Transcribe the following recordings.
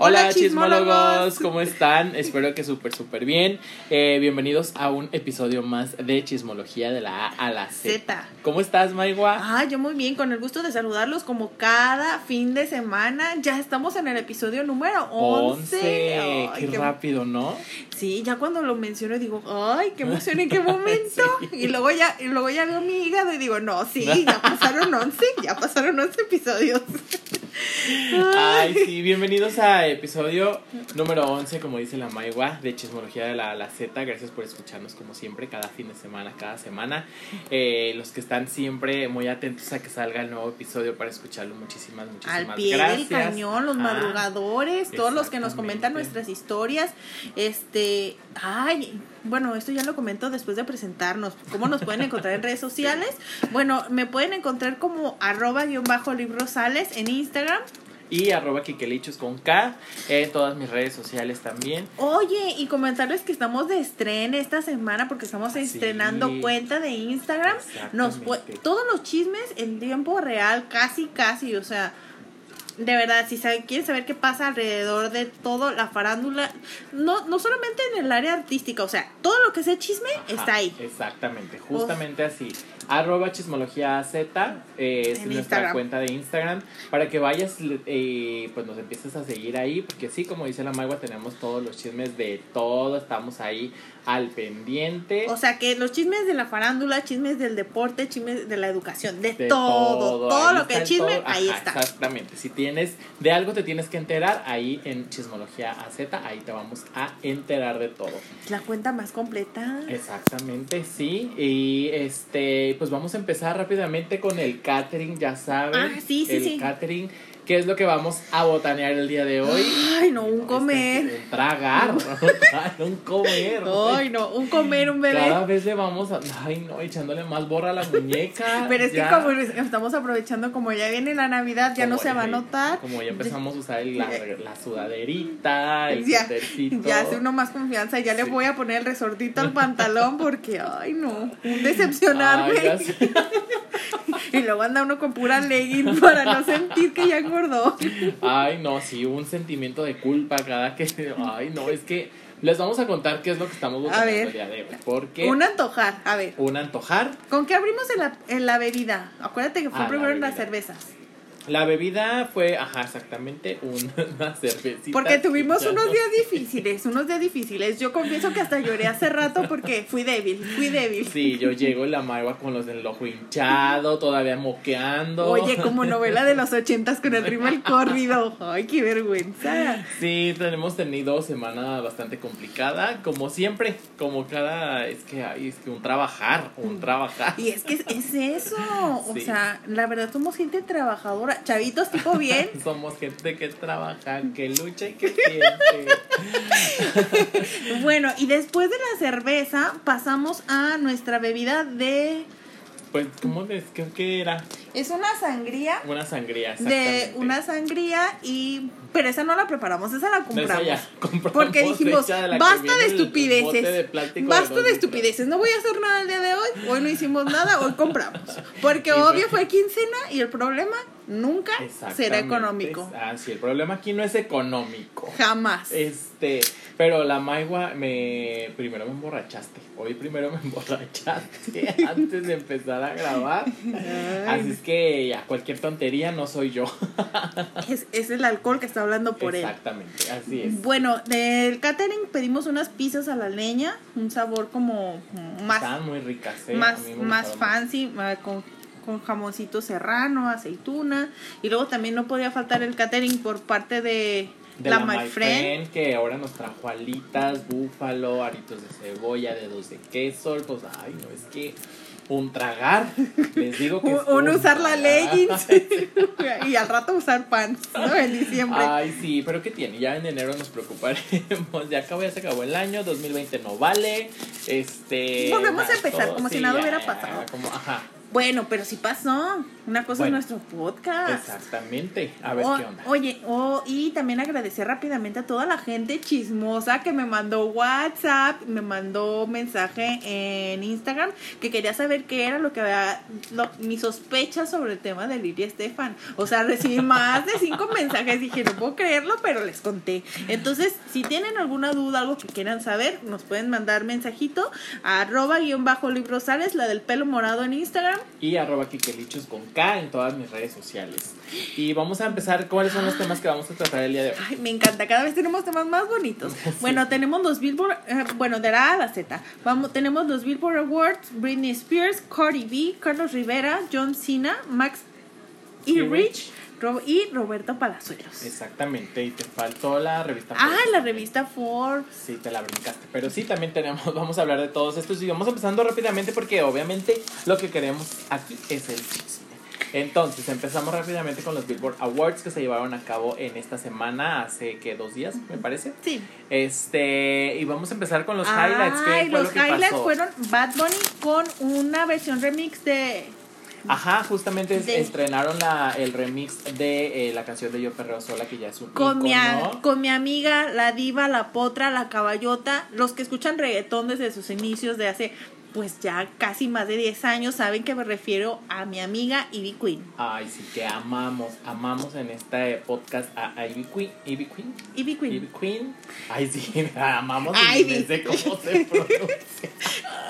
Hola, chismólogos. ¿cómo están? Espero que súper, súper bien. Eh, bienvenidos a un episodio más de Chismología de la A a la Z. ¿Cómo estás, Maigua? Ah, yo muy bien, con el gusto de saludarlos como cada fin de semana. Ya estamos en el episodio número 11. Ay, qué, rápido, ¿no? Sí, ya cuando lo menciono digo, ay, qué emoción, en qué momento. Sí. Y luego ya y luego ya veo mi hígado y digo, no, sí, ya pasaron 11, ya pasaron 11 episodios. Ay, sí, bienvenidos a episodio número 11, como dice la Maigua, de Chismología de la la Z. Gracias por escucharnos como siempre, cada fin de semana, cada semana. Eh, los que están siempre muy atentos a que salga el nuevo episodio para escucharlo, muchísimas, muchísimas Al pie gracias. del cañón, los Ajá. madrugadores, todos los que nos comentan nuestras historias. Este, ay, bueno, esto ya lo comento después de presentarnos. ¿Cómo nos pueden encontrar en redes sociales? Bueno, me pueden encontrar como arroba guion bajo librosales en Instagram. Y arroba Kikelichos con K, en todas mis redes sociales también. Oye, y comentarles que estamos de estreno esta semana porque estamos Sí. estrenando cuenta de Instagram. Nos todos los chismes en tiempo real, casi, casi, o sea, de verdad, si saben, quieren saber qué pasa alrededor de todo la farándula, no, no solamente en el área artística, o sea, todo lo que sea chisme Ajá, está ahí. Exactamente, justamente así. Arroba chismología Z eh, es En nuestra Instagram. cuenta de Instagram para que vayas, eh, pues nos empieces a seguir ahí, porque sí, como dice la Magua, tenemos todos los chismes de todo, estamos ahí al pendiente. O sea que los chismes de la farándula, chismes del deporte, chismes de la educación, de, de todo, todo, ahí lo que chisme, todo. ahí Ajá, está. Exactamente. Si tienes de algo te tienes que enterar, ahí en Chismología AZ, ahí te vamos a enterar de todo. La cuenta más completa. Exactamente, sí. Y este, pues vamos a empezar rápidamente con el catering, ya saben. Ah, sí, sí, el sí. catering, que es lo que vamos a botanear el día de hoy. Ay, no, un Este, comer. un tragar, un comer. Ay, no, un comer, un bebé. Cada vez le vamos a, ay no, echándole más borra a la muñeca. Pero es que como estamos aprovechando, como ya viene la Navidad, ya no se va a notar. Como ya empezamos a usar el- la, la sudaderita, el Ya, ya hace uno más confianza, ya le Sí. voy a poner el resortito al pantalón porque, ay no, un decepcionarme. Ay, y luego anda uno con pura legging para no sentir que ya Ay, no, sí, un sentimiento de culpa cada que. Ay, no, es que les vamos a contar qué es lo que estamos buscando ver. el día de hoy. Porque Un antojar, a ver. un antojar. ¿Con qué abrimos en la, en la bebida? Acuérdate que fue primero en las cervezas. La bebida fue, ajá, exactamente, una cervecita. Porque tuvimos unos no- días difíciles, unos días difíciles. Yo confieso que hasta lloré hace rato porque fui débil, fui débil. Sí, yo llego y la magua con los del ojo hinchado, todavía moqueando. Oye, como novela de los ochentas con el ritmo del corrido. Ay, qué vergüenza. Sí, tenemos tenido semana bastante complicada, como siempre, como cada, es que hay, es que un trabajar, un trabajar. Y es que es, es eso. O Sí. sea, la verdad somos gente trabajadora. Chavitos, tipo bien. Somos gente que trabaja, que lucha y que siente. Bueno, y después de la cerveza pasamos a nuestra bebida de... Pues, ¿cómo les qué, qué era? Es una sangría. Una sangría, De exactamente. una sangría y... Pero esa no la preparamos, esa la De compramos. ya compramos Porque dijimos, de basta de estupideces. de basta de litros". estupideces. No voy a hacer nada el día de hoy. Hoy no hicimos nada, hoy compramos. Porque obvio fue- quincena y el problema nunca será económico. Ah, sí, el problema aquí no es económico. Jamás. Este, pero la maigua me primero me emborrachaste. Hoy primero me emborrachaste antes de empezar a grabar. Así es que ya cualquier tontería no soy yo. Es, es el alcohol que está hablando por él. Exactamente, así es. Bueno, del catering pedimos unas pizzas a la leña, un sabor como más, Estaban muy ricas, ¿eh? Más, más fancy, ah, con, con jamoncito serrano, aceituna. Y luego también no podía faltar el catering por parte de, De la, la, My Friend. que ahora nos trajo alitas, búfalo, aritos de cebolla, dedos de queso. Pues, ay, no, es que un tragar. Les digo que. Un, usar la leggings y al rato usar pants, ¿no? En diciembre. Ay, sí, pero ¿qué tiene? Ya en enero nos preocuparemos. Ya acabó, ya se acabó el año, 2020 no vale. Este. Volvemos a empezar, todo- como si nada ya, hubiera pasado. Como, ajá, Bueno, pero sí pasó. Una cosa Bueno. es nuestro podcast. Exactamente. A ver O- qué onda. Oye, oh, y también agradecer rápidamente a toda la gente chismosa que me mandó WhatsApp, me mandó mensaje en Instagram, que quería saber qué era lo que había, lo- mi sospecha sobre el tema de Lidia Estefan. O sea, recibí más de cinco mensajes, dije, no puedo creerlo, pero les conté. Entonces, si tienen alguna duda, algo que quieran saber, nos pueden mandar mensajito a arroba guion bajo librosales, la del pelo morado en Instagram. Y arroba Kikelichos con K en todas mis redes sociales. Y vamos a empezar. ¿Cuáles son los temas que vamos a tratar el día de hoy? Ay, me encanta, cada vez tenemos temas más bonitos. Bueno, tenemos los Billboard, eh, bueno, de la A a la Z. Vamos, tenemos los Billboard Awards, Britney Spears, Cardi B, Carlos Rivera, John Cena, Max Y y y Roberto Palazuelos. Exactamente. Y te faltó la revista. Ah, Forbes. la revista Forbes. Sí, te la brincaste. Pero sí, también tenemos, vamos a hablar de todos estos. Y vamos empezando rápidamente porque obviamente lo que queremos aquí es el chisme. Entonces, empezamos rápidamente con los Billboard Awards que se llevaron a cabo en esta semana, hace que dos días, me parece. Sí. Este, y vamos a empezar con los highlights. ¿Qué Ay, fue los lo que highlights pasó? fueron Bad Bunny con una versión remix de Ajá, justamente De- estrenaron la, el remix de eh, la canción de Yo Perreo Sola, que ya es un con mi, a- con mi amiga, la diva, la potra, la caballota. Los que escuchan reggaetón desde sus inicios de hace, pues ya casi más de 10 años, saben que me refiero a mi amiga Ivy Queen. Ay, sí, que amamos, amamos en este podcast a, Ivy Queen. Ivy Queen. Ivy Queen. Ivy Queen. Ay, sí, la amamos y sé cómo se pronuncia.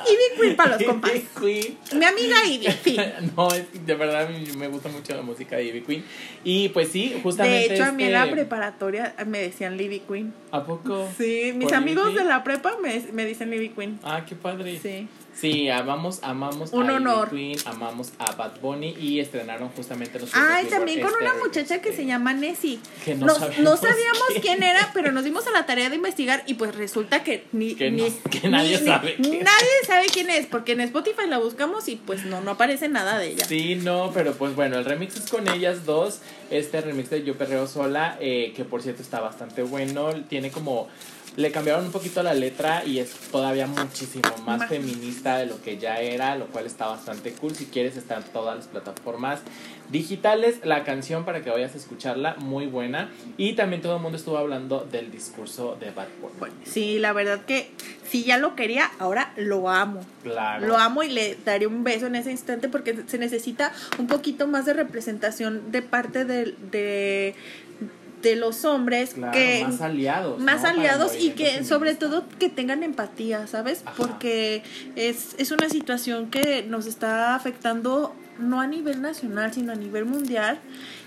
Ivy Queen para los compas. Ivy Queen. Mi amiga Ivy, fin. No, es que de verdad me gusta mucho la música de Ivy Queen. Y pues sí, justamente. De hecho, a mí en la este- preparatoria me decían Ivy Queen. ¿A poco? Sí, mis ¿Por amigos Ivy? de la prepa me, me dicen Ivy Queen. Ah, qué padre. Sí. Sí, amamos, amamos Un a honor. Queen, amamos a Bad Bunny y estrenaron justamente los Ay, también con este una remix muchacha que se llama Nessie. Que no no, sabemos no sabíamos quién quién era, pero nos dimos a la tarea de investigar y pues resulta que ni, Que no- ni- que nadie ni- sabe ni- quién. nadie sabe quién es, porque en Spotify la buscamos y pues no, no aparece nada de ella. Sí, no, pero pues bueno, el remix es con ellas dos. Este remix de Yo Perreo Sola, eh, que por cierto está bastante bueno. Tiene como. Le cambiaron un poquito la letra y es todavía muchísimo más feminista de lo que ya era, lo cual está bastante cool. Si quieres, está en todas las plataformas digitales. La canción para que vayas a escucharla, muy buena. Y también todo el mundo estuvo hablando del discurso de Bad Bunny. Bueno, sí, la verdad que si ya lo quería, ahora lo amo. Claro. Lo amo y le daré un beso en ese instante porque se necesita un poquito más de representación de parte de, de, de los hombres Claro, que más aliados. más aliados y que sobre todo que tengan empatía, ¿sabes? Ajá. Porque es, es una situación que nos está afectando no a nivel nacional, sino a nivel mundial.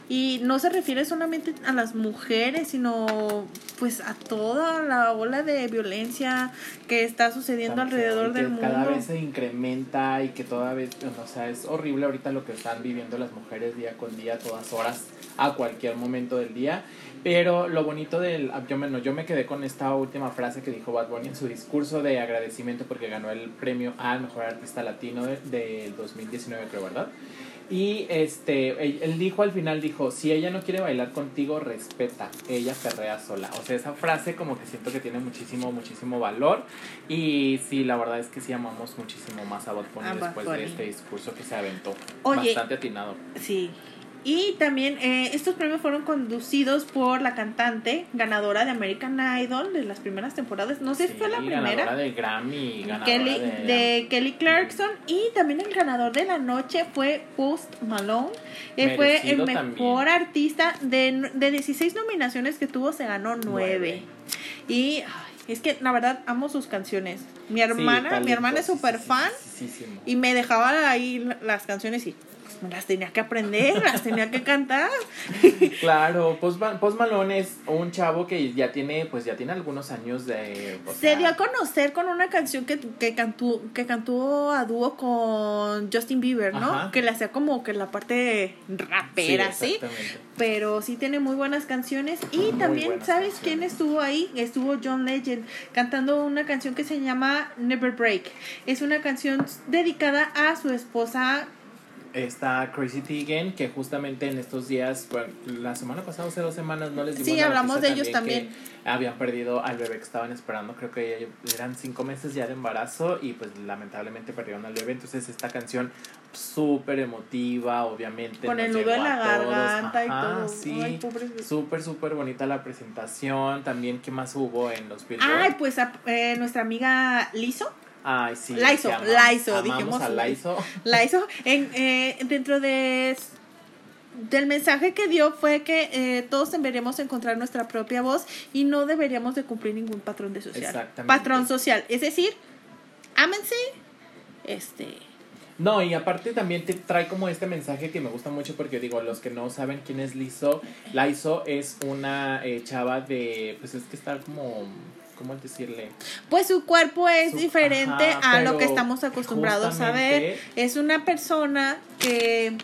Y no se refiere solamente a las mujeres, sino pues a toda la ola de violencia que está sucediendo alrededor y que del mundo. Cada vez se incrementa y que toda vez, o sea, es horrible ahorita lo que están viviendo las mujeres día con día, todas horas, a cualquier momento del día. Pero lo bonito del. Yo me, yo me quedé con esta última frase que dijo Bad Bunny en su discurso de agradecimiento porque ganó el premio al mejor artista latino de- del 2019, creo, ¿verdad? Y este, él, dijo al final, dijo, si ella no quiere bailar contigo, respeta, ella perrea sola. O sea, esa frase como que siento que tiene muchísimo, muchísimo valor. Y sí, la verdad es que sí amamos muchísimo más a Bad Bunny A Bad después Bunny. de este discurso que se aventó. Oye. Bastante atinado. Sí. Y también eh, estos premios fueron conducidos por la cantante ganadora de American Idol de las primeras temporadas. No sé si Sí, fue la primera. del Grammy, ganadora Kelly, de... de Kelly Clarkson y también el ganador de la noche fue Post Malone. Él fue el mejor también. artista de, de 16 nominaciones que tuvo, se ganó 9. Nueve. Y ay, es que la verdad amo sus canciones. Mi Sí, hermana, mi hermana es súper fan talentosísimo. y me dejaba ahí las canciones y pues, me las tenía que aprender, las tenía que cantar. Claro, Post, Ma- Post Malone es un chavo que ya tiene, pues ya tiene algunos años de... o Se dio a conocer con una canción que, que cantó que cantó a dúo con Justin Bieber, ¿no? Ajá. Que le hacía como que la parte rapera, ¿sí? exactamente. Pero sí tiene muy buenas canciones. Y Muy también, ¿sabes canciones. quién estuvo ahí? Estuvo John Legend cantando una canción que se llama Never Break. Es una canción dedicada a su esposa está Crazy Teigen, que justamente en estos días, bueno, la semana pasada, hace dos semanas, no les dimos Sí, la hablamos de ellos también. que habían perdido al bebé que estaban esperando, creo que eran cinco meses ya de embarazo y pues lamentablemente perdieron al bebé. Entonces esta canción súper emotiva, obviamente. Con el nudo en la garganta y todo. Sí, súper, súper bonita la presentación. También, ¿qué más hubo en los Billboard? Ay, pues a- eh, nuestra amiga Lizo. Ay, sí. Laizo, Laizo, dijimos a Laizo. La hizo en, eh, dentro de del mensaje que dio fue que eh, todos deberíamos encontrar nuestra propia voz y no deberíamos de cumplir ningún patrón de social. Exactamente. Patrón social, es decir, ámense, este, No, y aparte también te trae como este mensaje que me gusta mucho porque digo, los que no saben quién es Lizzo, Laizo es una eh, chava de, pues es que está como, ¿cómo decirle? pues su cuerpo es Su- diferente ajá, a lo que estamos acostumbrados a ver. Es una persona que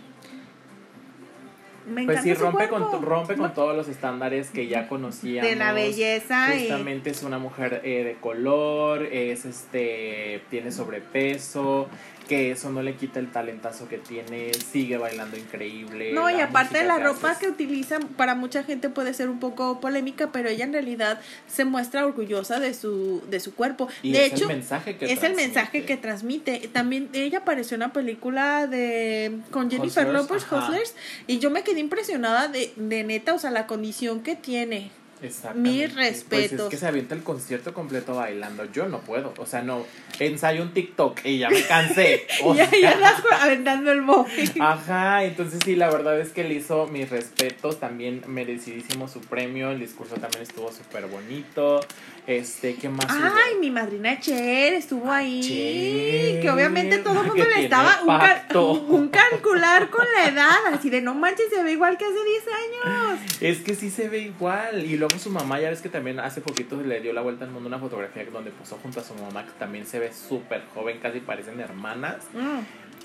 me Pues sí, rompe cuerpo. con, rompe con todos los estándares que ya conocíamos. de la belleza y Justamente es una mujer eh, de color, es este, tiene sobrepeso, que eso no le quita el talentazo que tiene, sigue bailando increíble. No, y aparte la ropa hace que utilizan para mucha gente puede ser un poco polémica, pero ella en realidad se muestra orgullosa de su de su cuerpo. Y de es hecho, el mensaje que es el transmite. mensaje que transmite. También ella apareció en una película de con Jennifer Lopez. Hustlers y yo me quedé impresionada de, de neta, o sea, la condición que tiene. Exactamente. Mis Pues es que se avienta el concierto completo bailando. Yo no puedo. O sea, no. Ensayo un TikTok y ya me cansé. O ya, sea, ya andas aventando el móvil. Ajá, entonces sí, la verdad es que le hizo mis respetos, también merecidísimo su premio, el discurso también estuvo súper bonito, este, ¿qué más? hubo? Ay, mi madrina Cher estuvo ahí. Cher, que obviamente todo el mundo le estaba un, cal- un calcular con la edad. Así de no manches, se ve igual que hace 10 años. Es que sí se ve igual, y luego su mamá, ya ves que también hace poquito le dio la vuelta al mundo una fotografía donde posó junto a su mamá, que también se ve súper joven, casi parecen hermanas,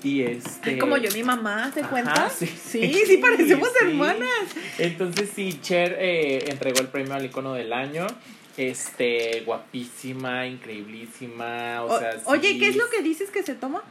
y este... Ay, como yo, mi mamá, ¿te Ajá, cuenta? sí. sí, sí, parecemos Sí. hermanas. Entonces sí, Cher eh, entregó el premio al icono del año. Este, guapísima, increíblísima. O, O- sea, sí. Oye, ¿qué es lo que dices que se toma?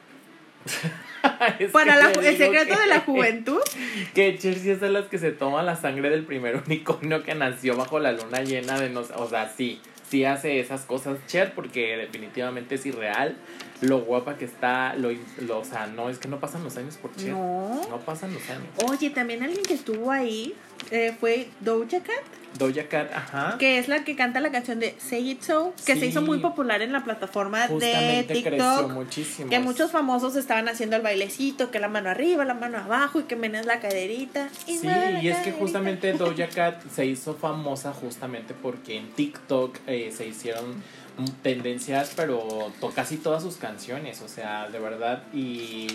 Para la, el secreto que- de la juventud. Que Cher sí es de las que se toma la sangre del primer unicornio que nació bajo la luna llena de nos. O sea, sí, sí hace esas cosas Cher porque definitivamente es irreal. Lo guapa que está, lo, lo- o sea, no, es que no pasan los años por Cher. No. No pasan los años. Oye, también alguien que estuvo ahí eh, fue Doja Cat, Doja Cat, ajá. que es la que canta la canción de Say It So, que se hizo muy popular en la plataforma de Justamente creció TikTok. muchísimo. Que muchos famosos estaban haciendo el bailecito, que la mano arriba, la mano abajo y que menes la caderita. Y Sí, la y es que justamente Doja Cat se hizo famosa justamente porque en TikTok eh, se hicieron tendencias, pero to- casi todas sus canciones, o sea, de verdad, y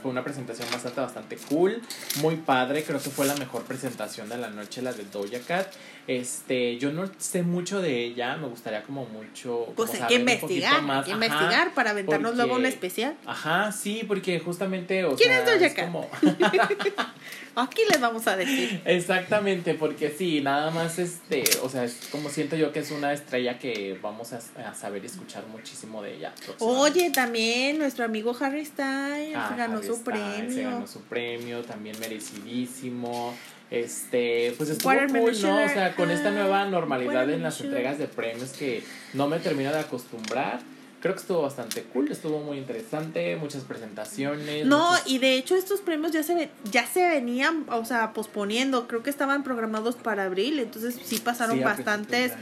fue una presentación bastante, bastante cool, muy padre, creo que fue la mejor presentación de la noche, la de Doja Cat. Este, yo no sé mucho de ella, me gustaría como mucho... Pues como hay que investigar, más, hay que ajá, investigar para aventarnos luego un especial. Ajá, sí, porque justamente, o ¿Quién sea, es Cat? como... Aquí les vamos a decir. Exactamente, porque sí, nada más este, o sea, es como siento yo que es una estrella que vamos a, a saber escuchar muchísimo de ella. Oye, también nuestro amigo Harry Styles Ah, ganó Harry su Styles, premio. Se ganó su premio, también merecidísimo. Este, pues estuvo cool, ¿no? O sea, con esta nueva High, normalidad en las entregas de premios que no me termino de acostumbrar. Creo que estuvo bastante cool, estuvo muy interesante, muchas presentaciones. No, muchos- y de hecho estos premios ya se ve- ya se venían, o sea, posponiendo. Creo que estaban programados para abril, entonces sí pasaron Sí, bastantes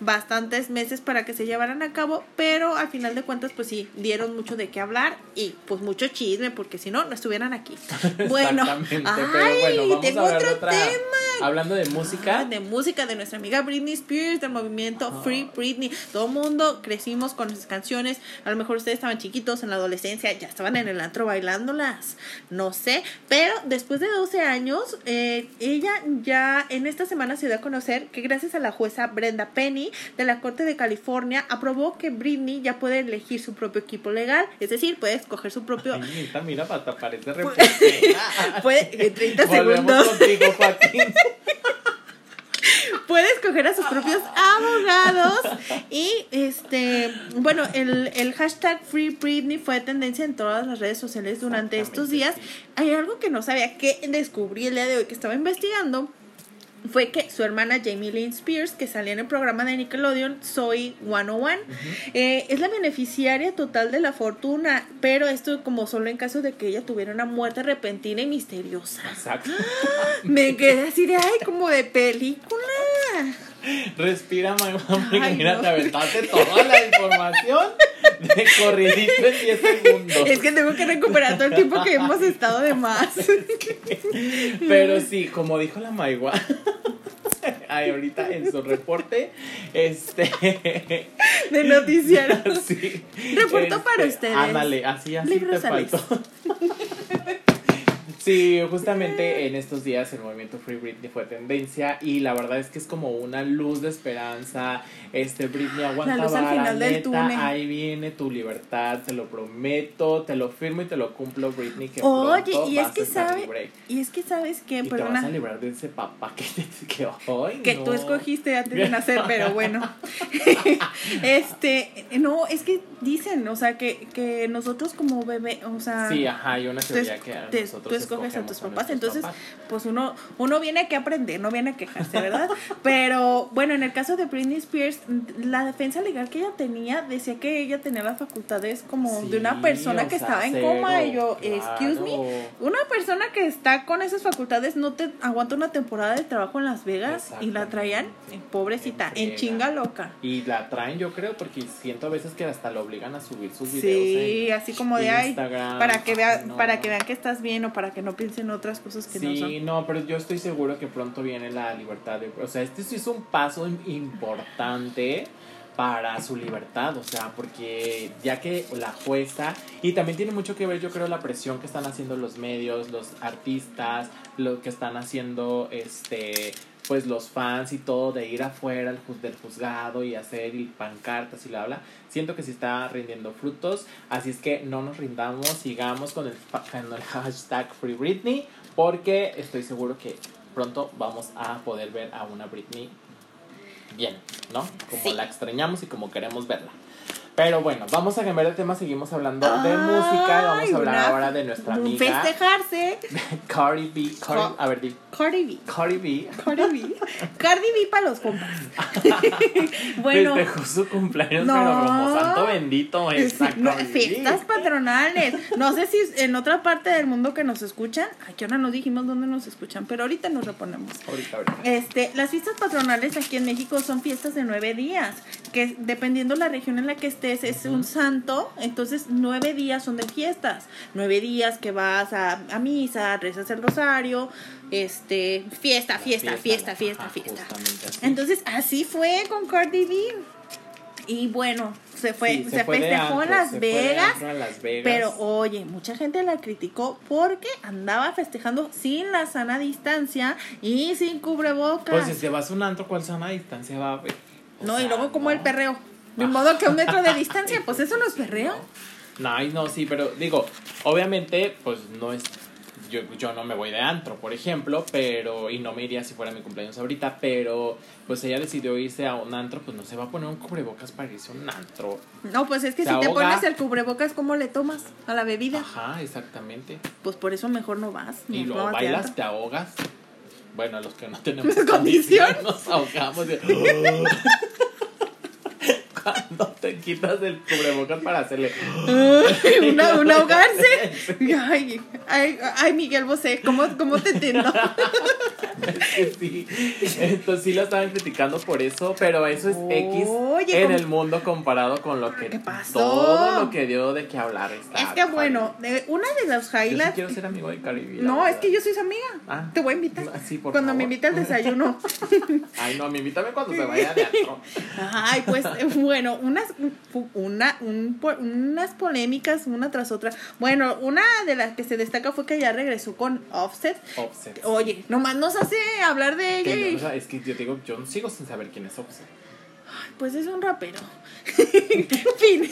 bastantes meses para que se llevaran a cabo, pero al final de cuentas pues sí, dieron mucho de qué hablar y pues mucho chisme porque si no no estuvieran aquí. Bueno, ay, pero bueno, vamos tengo a otro otra- tema. Hablando de música, Ah, de música de nuestra amiga Britney Spears, del movimiento Free Britney. Todo mundo crecimos con sus canciones. A lo mejor ustedes estaban chiquitos en la adolescencia, ya estaban en el antro bailándolas. No sé. Pero después de 12 años, eh, ella ya en esta semana se dio a conocer que gracias a la jueza Brenda Penny de la Corte de California aprobó que Britney ya puede elegir su propio equipo legal. Es decir, puede escoger su propio. Ay, mira, hasta parece. Puede, en 30 Volvemos segundos. contigo. puede escoger a sus propios abogados. Y este, bueno, el, el hashtag Free Britney fue tendencia en todas las redes sociales durante estos días. Hay algo que no sabía que descubrí el día de hoy que estaba investigando fue que su hermana Jamie Lynn Spears, que salía en el programa de Nickelodeon Soy 101, eh, es la beneficiaria total de la fortuna, pero esto como solo en caso de que ella tuviera una muerte repentina y misteriosa. Exacto. Me quedé así de, ay, como de película. Respira, mamá, porque ay, mira, no. te aventaste toda la información de corridito en 10 segundos. Es que tengo que recuperar todo el tiempo que hemos estado de más. Pero sí, como dijo la Maigua, ahorita en su reporte, este... De noticiero. Sí. Reporto este, para ustedes. Ándale, así, así Libros te faltó. Sí, justamente en estos días el movimiento Free Britney fue tendencia y la verdad es que es como una luz de esperanza. Este Britney aguanta la luz al final del túnel. ahí viene tu libertad, te lo prometo, te lo firmo y te lo cumplo, Britney. Que Oye, y es que a estar sabe, libre. y es que sabes que, Y te vas a librar de ese papá que, que hoy que no. tú escogiste antes de nacer, pero bueno. este, no, es que dicen, o sea, que, que nosotros como bebé, o sea, Sí, ajá, hay una teoría es- que te- nosotros tú escoges a tus papás, entonces, papás. pues uno, uno viene aquí a aprender, no viene a quejarse, ¿verdad? Pero bueno, en el caso de Britney Spears, la defensa legal que ella tenía decía que ella tenía las facultades como de una persona que sea, estaba en cero, coma y yo, excuse me, una persona que está con esas facultades no te aguanta una temporada de trabajo en Las Vegas y la traían, eh, pobrecita, En chinga loca. Y la traen, yo creo, porque siento a veces que hasta lo obligan a subir sus videos. Sí, en así como de Instagram, para que vean, no. para que vean que estás bien o para que no piensen otras cosas que no Sí, no, pero yo estoy seguro que pronto viene la libertad de... O sea, este sí es un paso im- importante para su libertad, o sea, porque ya que la jueza, y también tiene mucho que ver, yo creo, la presión que están haciendo los medios, los artistas, lo que están haciendo, este, pues los fans y todo, de ir afuera del juzgado y hacer y pancartas y la habla, siento que sí está rindiendo frutos, así es que no nos rindamos, sigamos con el, con el hashtag Free Britney, porque estoy seguro que pronto vamos a poder ver a una Britney bien, ¿no? Como Sí. la extrañamos y como queremos verla. Pero bueno, vamos a cambiar de tema, seguimos hablando de música y vamos a hablar ahora de nuestra amiga Festejarse. Cardi B. Cardi, a ver, di, Cardi B. Cardi B Cardi B. Cardi B para los compas. bueno. festejó su cumpleaños, No. pero como santo bendito esa no, fiestas patronales. No sé si en otra parte del mundo que nos escuchan, aquí ahora no dijimos dónde nos escuchan, pero ahorita nos reponemos. Ahorita, ahorita. Este, las fiestas patronales aquí en México son fiestas de nueve días, que dependiendo la región en la que es un santo, entonces nueve días son de fiestas, nueve días que vas a, a misa, rezas el rosario, este, fiesta, fiesta, fiesta, fiesta, ajá, fiesta. así. Entonces así fue con Cardi B. Y bueno, se fue, Sí, se, fue de festejó en Las se fue Vegas. antro a Las Vegas. Pero oye, mucha gente la criticó porque andaba festejando sin la sana distancia y sin cubrebocas. Pues si te vas a un antro, ¿cuál sana distancia va a no, y luego como no. el perreo. De modo que a un metro de distancia, pues eso no es perreo. No, no, sí, pero digo, obviamente, pues no es. Yo, yo no me voy de antro, por ejemplo, pero. Y no me iría si fuera mi cumpleaños ahorita, pero. Pues ella decidió irse a un antro, pues no se va a poner un cubrebocas para irse a un antro. No, pues es que Se si te pones el cubrebocas, ¿cómo le tomas a la bebida? Ajá, exactamente. Pues por eso mejor no vas. Y luego bailas, te ahogas. Bueno, los que no tenemos Condición. condición, nos ahogamos. de- Cuando te quitas el cubrebocas para hacerle. una, un ahogarse. Ay, ay, ay, Miguel Bosé, ¿cómo, cómo te entiendo? Es que sí. Entonces sí la estaban criticando por eso, pero eso es X Oye, en ¿cómo- el mundo comparado con lo que ¿Qué pasó? todo lo que dio de qué hablar está. Es que bueno, una de las Yo sí highlights. quiero ser amigo de Caribe. No, es que yo soy su amiga. Ah. Te voy a invitar. Ah, sí, por Cuando me invita al desayuno. Ay, no, mí invítame cuando se vaya de antro. Ay, pues eh, bueno, unas, una, un unas polémicas una tras otra. Bueno, una de las que se destaca fue que ya regresó con Offset. Offset. Oye, nomás nos hace hablar de ella. Que es que yo te digo, yo sigo sin saber quién es Offset. Pues es un rapero. fin.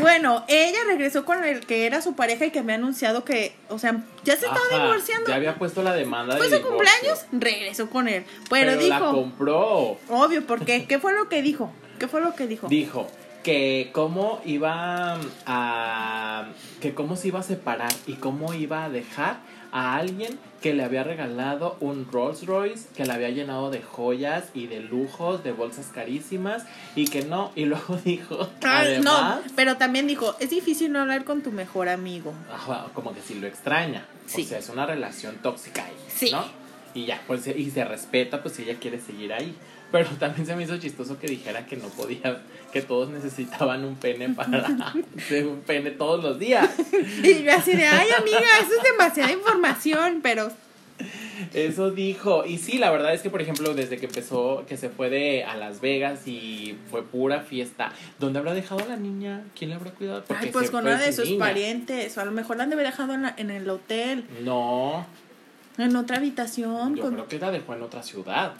Bueno, ella regresó con el que era su pareja y que me ha anunciado que, o sea, ya se estaba Ajá, divorciando. Ya había puesto la demanda de Fue su divorcio. cumpleaños, regresó con él. Pero, Pero, dijo, la compró. obvio, porque ¿qué fue lo que dijo? ¿Qué fue lo que dijo? Dijo que cómo iba a que cómo se iba a separar y cómo iba a dejar a alguien que le había regalado un Rolls Royce, que le había llenado de joyas y de lujos, de bolsas carísimas y que no, y luego dijo, Ay, además, no, pero también dijo, es difícil no hablar con tu mejor amigo. ajá, como que si lo extraña, Sí. o sea, es una relación tóxica ahí, Sí. ¿no? Y ya, pues, y se respeta, pues si ella quiere seguir ahí. Pero también se me hizo chistoso que dijera que no podía, que todos necesitaban un pene para un pene todos los días. Y yo así de, ay amiga, eso es demasiada información, pero Eso dijo. Y sí, la verdad es que, por ejemplo, desde que empezó, que se fue de a Las Vegas y fue pura fiesta, ¿dónde habrá dejado a la niña? ¿Quién le habrá cuidado? Porque ay, pues con una de sus niña. parientes, o a lo mejor la han de haber dejado en, la- en el hotel, No, en otra habitación. yo con- creo que la dejó en otra ciudad.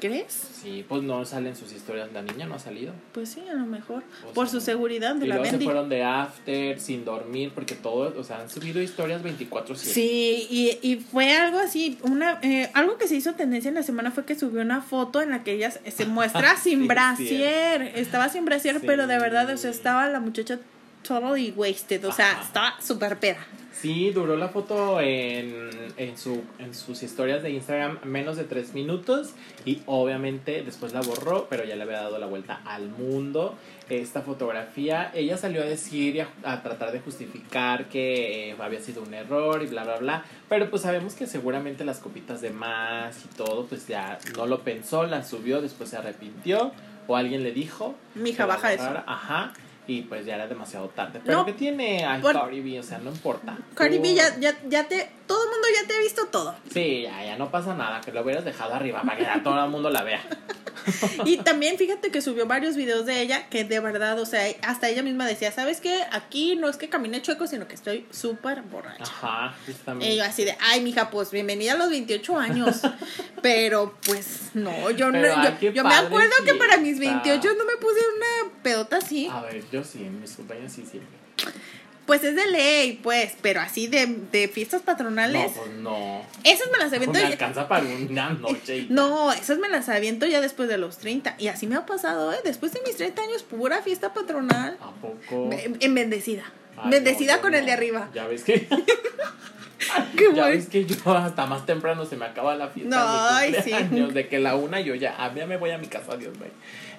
¿Crees? Sí, pues no salen sus historias, la niña no ha salido. Pues sí, a lo mejor. O Por sea, su seguridad de Y la luego se fueron de after, sin dormir, porque todos, o sea, han subido historias 24-7. Sí, y, y fue algo así, una eh, algo que se hizo tendencia en la semana fue que subió una foto en la que ella se muestra sin Sí, brasier, estaba sin brasier, Sí. pero de verdad, o sea, estaba la muchacha totally wasted, o sea, Ajá. estaba súper peda. Sí, duró la foto en, en, su, en sus historias de Instagram menos de tres minutos y obviamente después la borró, pero ya le había dado la vuelta al mundo esta fotografía. Ella salió a decir y a, a tratar de justificar que eh, había sido un error y bla, bla, bla, pero pues sabemos que seguramente las copitas de más y todo, pues ya no lo pensó, la subió, después se arrepintió o alguien le dijo. Mija, baja eso. Ajá. Y pues ya era demasiado tarde. Pero No, que tiene a por- Cardi B, o sea, no importa. Cardi B ya, ya, ya te, todo el mundo ya te ha visto todo. Sí, ya, ya no pasa nada, que lo hubieras dejado arriba para que ya todo el mundo la vea. Y también fíjate que subió varios videos de ella que de verdad, o sea, hasta ella misma decía, ¿sabes qué? Aquí no es que camine chueco, sino que estoy súper borracha. Ajá, justamente. Y yo así de, ay, mija, pues bienvenida a los 28 años. Pero pues no, yo, no, Pero, yo, yo me acuerdo que para mis fiesta. 28 no me puse una pedota así. A ver, yo sí, en mis cumpleaños sí siempre. Pues es de ley, pues, pero así de, de fiestas No, patronales. pues no. Esas me las No aviento me ya- alcanza para una noche. No, esas me las aviento ya después de los 30. Y así me ha pasado, ¿eh? Después de mis 30 años, pura fiesta patronal. ¿A poco? En en bendecida. Ay, bendecida no, con el no. de arriba. Ya ves que. Qué ya ves que yo hasta más temprano se me acaba la fiesta No, ay, sí. de que la una yo ya, a mí ya me voy a mi casa, Dios mío.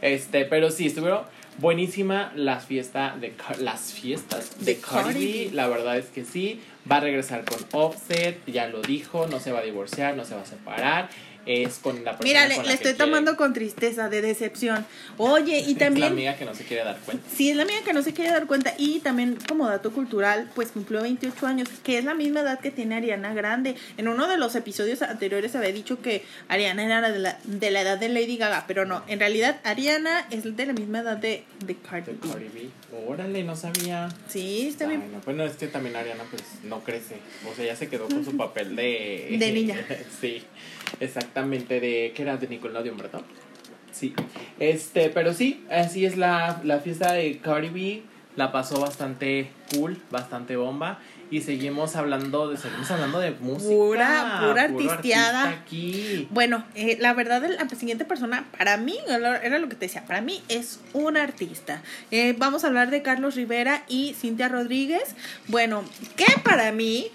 Este, pero sí, estuvieron buenísima las fiestas de las fiestas de, De Cardi. La verdad es que sí, va a regresar con Offset, ya lo dijo, no se va a divorciar, no se va a separar. Es con la persona Mira, le, con le la estoy quiere. tomando con tristeza, de decepción. Oye, y Es la también... amiga que no se quiere dar cuenta. Sí, es la amiga que no se quiere dar cuenta. Y también, como dato cultural, pues cumplió 28 años, que es la misma edad que tiene Ariana Grande. En uno de los episodios anteriores había dicho que Ariana era de la, de la edad de Lady Gaga, pero no. En realidad, Ariana es de la misma edad de, de Cardi B. Cardi B. Órale, no sabía. Sí, está bien. Ay, no, bueno, es que también Ariana pues no crece. O sea, ya se quedó con su papel de... De niña. sí, exactamente, de... que era? De Nickelodeon, ¿verdad? Sí. Este, pero sí, así es la, la fiesta de Cardi B. La pasó bastante cool, bastante bomba. Y seguimos hablando de, seguimos hablando de música. Pura- pura artisteada. artista aquí. Bueno, eh, la verdad, la siguiente persona, para mí, era lo que te decía, para mí es un artista. Eh, vamos a hablar de Carlos Rivera y Cintia Rodríguez. Bueno, que para mí,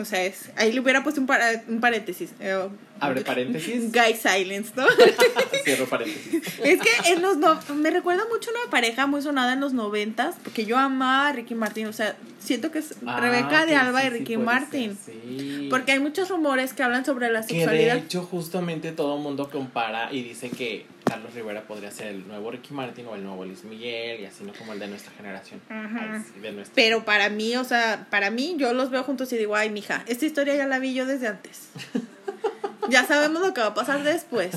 o sea, es, ahí le hubiera puesto un, para- un paréntesis. eh, Abre paréntesis. Guy Silence, ¿no? Cierro paréntesis. es que en los no, me recuerda mucho una pareja muy sonada en los noventas, porque yo amaba a Ricky Martin, o sea, siento que es Ah, Rebeca de Alba sí, y Ricky Martin. ser, sí. Porque hay muchos rumores que hablan sobre la Que sexualidad. de hecho justamente todo el mundo compara y dice que Carlos Rivera podría ser el nuevo Ricky Martin o el nuevo Luis Miguel y así no como el de nuestra generación. Ajá. Ay, sí, de nuestra. Pero para mí, o sea, para mí yo los veo juntos y digo, ay, mija, esta historia ya la vi yo desde antes. ya sabemos lo que va a pasar después.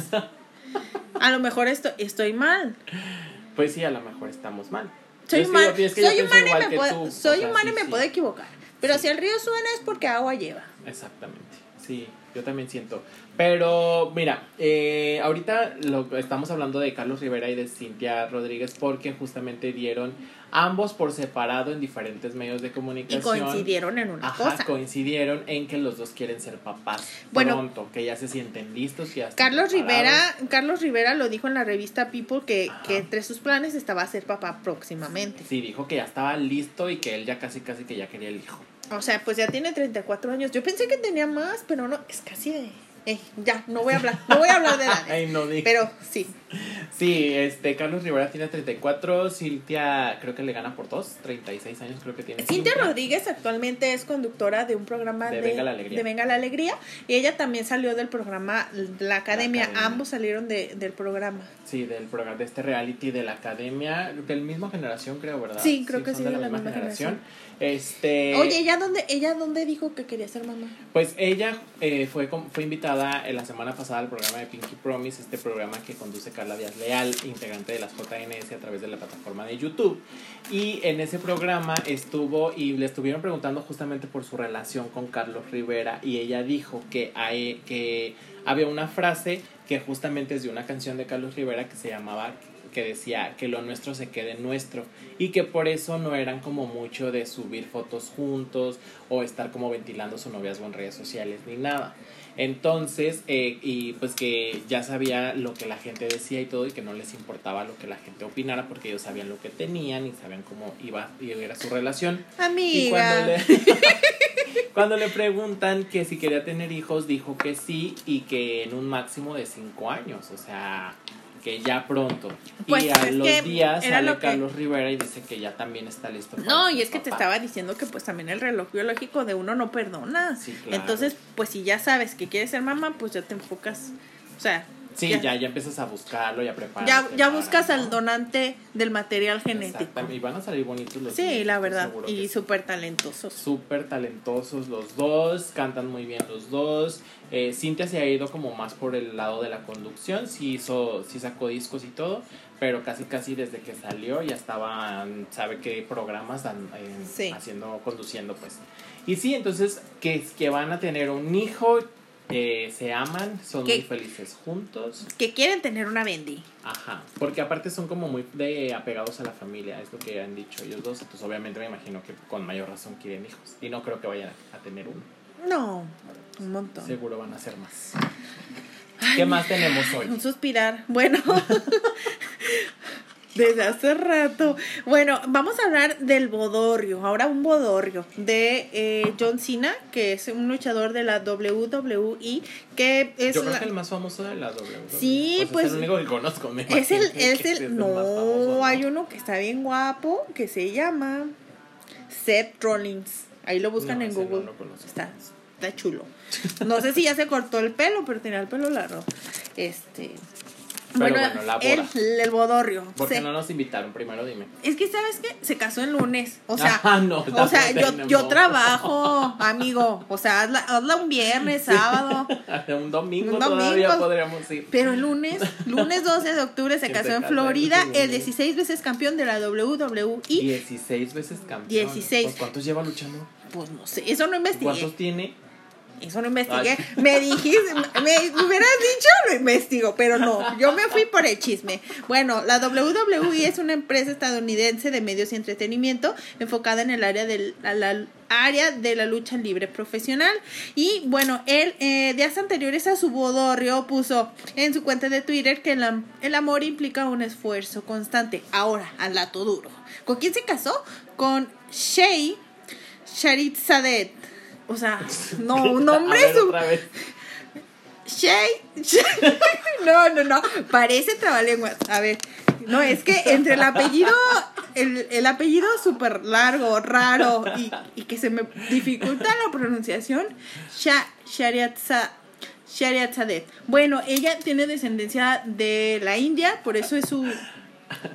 A lo mejor esto, estoy mal. Pues sí, a lo mejor estamos mal. Soy humana, y me puedo, soy humana y me puedo equivocar. Pero Sí. si el río suena es porque agua lleva. Exactamente. Sí. Yo también siento. Pero mira, eh, ahorita lo estamos hablando de Carlos Rivera y de Cintia Rodríguez porque justamente dieron ambos por separado en diferentes medios de Y comunicación. coincidieron en una Ajá, cosa. coincidieron en que los dos quieren ser papás Bueno. pronto, que ya se sienten listos, ya Carlos. Rivera, Carlos Rivera lo dijo en la revista People que, Ajá. que entre sus planes estaba ser papá próximamente. Sí, dijo que ya estaba listo y que él ya casi casi que ya quería el hijo. O sea, pues ya tiene 34 años. Yo pensé que tenía más, pero no, es casi de... Eh, ya, no voy a hablar, no voy a hablar de edades. Ay, no digas. Pero sí, Sí, este, Carlos Rivera tiene 34, Cintia creo que le gana por dos, 36 años creo que tiene. Cintia Rodríguez actualmente es conductora de un programa De de, Venga la Alegría. de Venga la Alegría y ella también salió del programa La Academia. Academia. Ambos salieron de, del programa. Sí, del programa, de este reality de la academia, del mismo generación creo, ¿verdad? Sí, creo que son sí, de la, la misma, misma generación. Este, Oye, ¿ella dónde, ella dónde dijo que quería ser mamá? Pues ella eh, fue, fue invitada la semana pasada al programa de Pinky Promise, este programa que conduce Carla Díaz Leal, integrante de las JNS a través de la plataforma de YouTube. Y en ese programa estuvo y le estuvieron preguntando justamente por su relación con Carlos Rivera y ella dijo que, hay, que había una frase que justamente es de una canción de Carlos Rivera que se llamaba que decía que lo nuestro se quede nuestro y que por eso no eran como mucho de subir fotos juntos o estar como ventilando su noviazgo en redes sociales ni nada. Entonces, eh, y pues que ya sabía lo que la gente decía y todo y que no les importaba lo que la gente opinara porque ellos sabían lo que tenían y sabían cómo iba y era su relación. Y cuando Amiga. le, cuando le preguntan que si quería tener hijos, dijo que sí y que en un máximo de cinco años, o sea, que ya pronto. Pues, y a es los días sale lo que- Carlos Rivera y dice que ya también está listo. para No, y es que te estaba diciendo que pues también el reloj biológico de uno no perdona. Sí, claro. Entonces, pues si ya sabes que quieres ser mamá, pues ya te enfocas, o sea, Sí, ya, ya, empiezas a buscarlo y a prepararte. ya, ya buscas ¿no? al donante del material genético. Y van a salir bonitos los Sí, niños, la verdad, y que sí. súper talentosos. súper talentosos los dos, cantan muy bien los dos. Eh, Cintia se ha ido como más por el lado de la conducción, sí hizo, sí sacó discos y todo, pero casi casi desde que salió ya estaban, sabe qué programas dan, eh, Sí. haciendo, conduciendo pues. Y sí, entonces que, que van a tener un hijo, eh, se aman, son muy felices juntos. Que quieren tener una Bendy. Ajá, porque aparte son como muy de apegados a la familia, es lo que han dicho ellos dos, entonces obviamente me imagino que con mayor razón quieren hijos y no creo que vayan a tener uno. No, un montón. Seguro van a ser más. ¿Qué más tenemos hoy? Un suspirar. Bueno, desde hace rato. Bueno, vamos a hablar del bodorrio. Ahora un bodorrio de eh, John Cena, que es un luchador de la WWE, que es Yo creo la- que el más famoso de la WWE. Sí, pues, Es el único que conozco. me es el, es no, famoso, hay uno que está bien guapo, que se llama Seth Rollins. Ahí lo buscan No, en no Google. lo está, está chulo. No sé si ya se cortó el pelo, pero tenía el pelo largo. Este. Pero bueno, la boda. el, el bodorrio. ¿Por qué Se- no nos invitaron? Primero dime. Es que, ¿sabes qué? Se casó el lunes. O sea, Ah, no, o sea yo, yo trabajo, amigo. O sea, hazla, hazla un viernes, sábado. un domingo Un todavía domingo. podríamos ir. Pero el lunes, lunes 12 de octubre, se casó en Florida, el lunes. 16 veces campeón de la WWE. 16 veces campeón. 16. Pues, ¿Cuántos lleva luchando? Pues no sé, eso no investigué. ¿Cuántos tiene? Eso no investigué. Ay. Me dijiste, me, me hubieras dicho, lo investigo, pero no, yo me fui por el chisme. Bueno, la WWE es una empresa estadounidense de medios y entretenimiento enfocada en el área del a la área de la lucha libre profesional. Y bueno, él eh, días anteriores a su bodorrio puso en su cuenta de Twitter que el, am- el amor implica un esfuerzo constante. Ahora, al lato duro. ¿Con quién se casó? Con Shay Sharitzadeh. O sea, no, un ver, su- otra vez. Shay. Shay- No, no, no. Parece trabalenguas. A ver. No, es que entre el apellido, el, el apellido súper largo, raro y, y que se me dificulta la pronunciación, Sha, Shariatza-. Bueno, ella tiene descendencia de la India, por eso es su,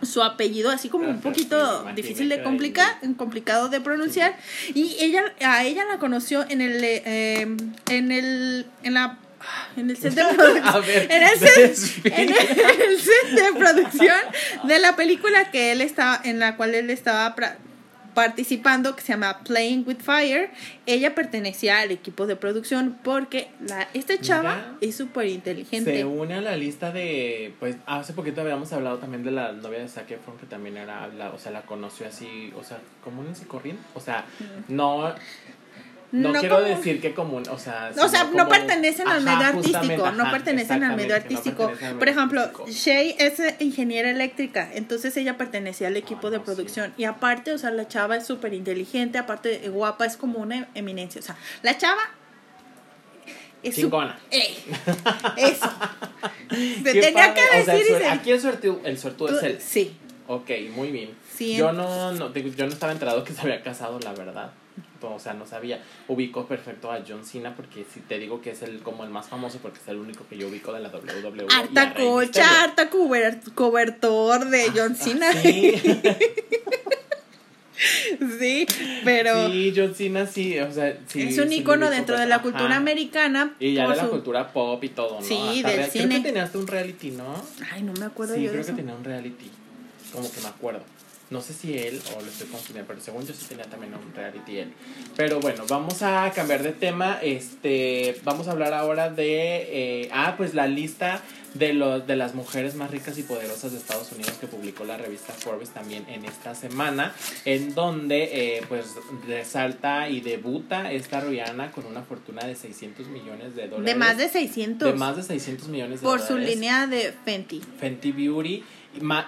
su apellido así como un sí, me poquito difícil de complicar, complicado de pronunciar. Y ella, a ella la conoció en el, eh, en el, en la en el set de producción, ver, en el set, en el- set de producción de la película que él estaba, en la cual él estaba participando que se llama Playing with Fire. Ella pertenecía al equipo de producción porque la, esta chava Mira. es súper inteligente. Se une a la lista de, pues, hace poquito habíamos hablado también de la novia de Zac Efron, que también era, la, o sea, la conoció así, o sea, común y corriente, o sea, no, no, quiero como- decir que común, o sea, O sea, no como- pertenecen al medio artístico, no ajá, pertenecen al medio no artístico. Por ejemplo, artístico. Shay es eh, ingeniera eléctrica, entonces ella pertenecía al equipo Ah, de no, producción. Y aparte, o sea, la chava es súper inteligente, aparte de guapa, es como una eminencia. O sea, la chava es su- Chingona. ¡Ey! Eso. Se Qué tenía padre, que o sea, decir el y Aquí el suertudo, el suertudo es él. Sí. Ok, muy bien. Sí, yo no, no, yo no estaba enterado que se había casado, la verdad. O sea, no sabía. Ubico perfecto a John Cena porque si te digo que es el como el más famoso porque es el único que yo ubico de la WWE. Harta cocha, harta cobertor de John Cena. Ah, Sí. Sí, pero Sí, John Cena sí, o sea, sí. es un sí icono dentro de la cultura Ajá. americana. Y ya de la su- cultura pop y todo, ¿no? Sí, Hasta del real- cine. Creo que tenías un reality, ¿no? Ay, no me acuerdo sí, yo de creo eso. que tenía un reality. Como que me acuerdo. No sé si él o lo estoy confundiendo, pero según yo sí tenía también un reality él. Pero bueno, vamos a cambiar de tema. Este, vamos a hablar ahora de, eh, ah, pues la lista de los de las mujeres más ricas y poderosas de Estados Unidos que publicó la revista Forbes también en esta semana, en donde eh, pues resalta y debuta esta Rihanna con una fortuna de 600 millones de dólares. De más de 600. de más de 600 millones de por dólares. su línea de Fenty. Fenty Beauty.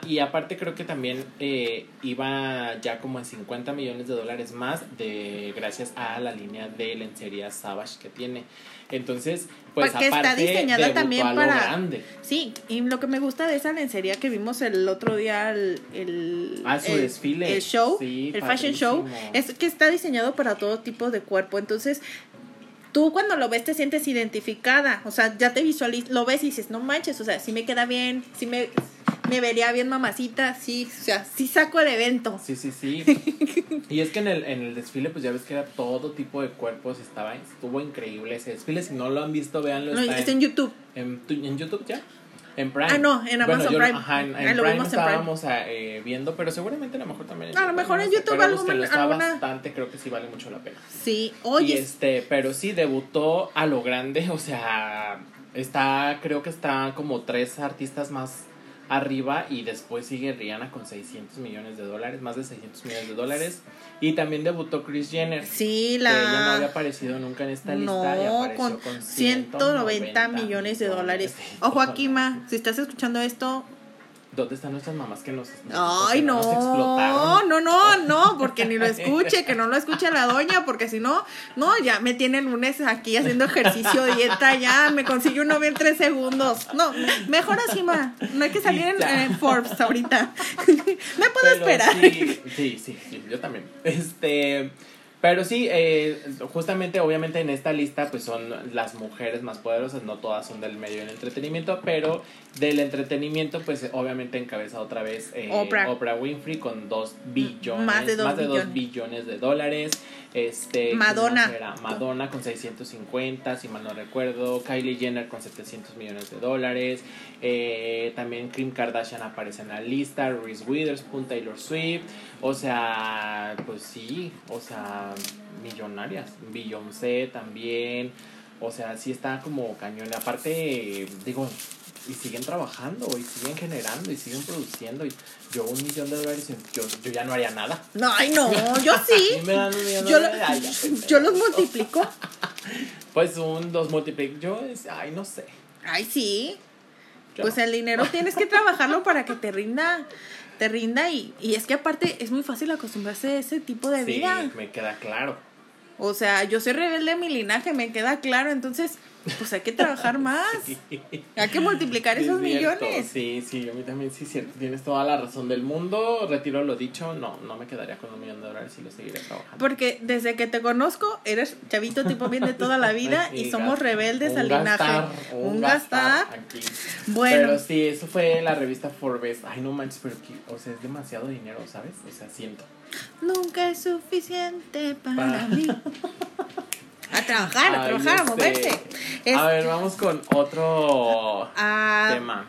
Y aparte creo que también eh, iba ya como en 50 millones de dólares más de gracias a la línea de lencería Savage que tiene. Entonces, pues Porque está aparte diseñada debutó también para- grande. Sí, y lo que me gusta de esa lencería que vimos el otro día, el, el, Ah, su el- desfile. el show, Sí, el fashion show, es que está diseñado para todo tipo de cuerpo. Entonces, tú cuando lo ves te sientes identificada. O sea, ya te visualizas, lo ves y dices, no manches, o sea, sí me queda bien, sí me, me vería bien mamacita, sí, o sea, sí saco el evento. Sí, sí, sí. y es que en el, en el desfile, pues ya ves que era todo tipo de cuerpos. Estaba, estuvo increíble ese desfile. Si no lo han visto, véanlo. No, está está en YouTube. ¿En, en YouTube ya? En Prime. Ah, no, en Amazon yo lo- Prime. Ajá, en, en Ahí lo Prime vimos en Prime. estábamos eh, viendo, pero seguramente a lo mejor también. en A lo mejor en YouTube búsquenlo, está alguna- bastante, creo que sí vale mucho la pena. Sí, Y oye, este, pero sí debutó a lo grande, o sea, está, creo que está como tres artistas más arriba y después sigue Rihanna con 600 millones de dólares, más de 600 millones de dólares. Y también debutó Chris Jenner. sí, Que ella no la... había aparecido nunca en esta lista y apareció con con 190 millones de dólares. Ojo aquí, Ma, si estás escuchando esto. ¿Dónde están nuestras mamás que nos, Ay, no, nos explotaron? no, no, no, porque ni lo escuche, que no lo escuche la doña, porque si no, no, ya me tienen lunes aquí haciendo ejercicio, dieta, ya me consigue un novio en tres segundos. No, mejor así, Ma, no hay que salir en, Forbes ahorita. me puedo Pero esperar. Sí, sí, sí, sí, yo también. Este, pero sí, eh, justamente, obviamente en esta lista, pues son las mujeres más poderosas, no todas son del medio del entretenimiento, pero del entretenimiento, pues obviamente encabeza otra vez eh, Oprah. Winfrey con dos billones, Más de dos billones. billones de dólares. Este, ¿quién Madonna. Madonna con 650, si mal no recuerdo. Kylie Jenner con 700 millones de dólares. Eh, también Kim Kardashian aparece en la lista. Reese Witherspoon, Taylor Swift. O sea, pues sí, o sea, millonarias. Beyoncé también. O sea, sí está como cañón. Aparte, digo, y siguen trabajando, y siguen generando, y siguen produciendo. Y yo un millón de dólares, yo, yo ya no haría nada. No, ay, no, yo sí. Y me dan un millón de Yo, lo- dólares, ay, ya pensé. yo los multiplico. Pues un, dos multiplic. Yo, es- ay, no sé. Ay, sí. Yo Pues el dinero tienes que trabajarlo para que te rinda, te rinda y, y es que aparte es muy fácil acostumbrarse a ese tipo de Sí, vida. me queda claro. O sea, yo soy rebelde de mi linaje, me queda claro, entonces pues hay que trabajar más. Sí. Hay que multiplicar esos cierto. millones. Sí, sí, a mí también sí cierto. Tienes toda la razón del mundo. Retiro lo dicho. No, no me quedaría con un millón de dólares y lo seguiré trabajando. Porque desde que te conozco, eres chavito tipo bien de toda la vida y somos rebeldes un al gastar, linaje. Un, Un gastar. gastar. aquí. Bueno. Pero sí, eso fue la revista Forbes. Ay, no manches, pero que, o sea, es demasiado dinero, ¿sabes? O sea, siento. Nunca es suficiente para Pa- mí. A trabajar, a trabajar, a este, moverse. Es- A ver, vamos con otro a- tema.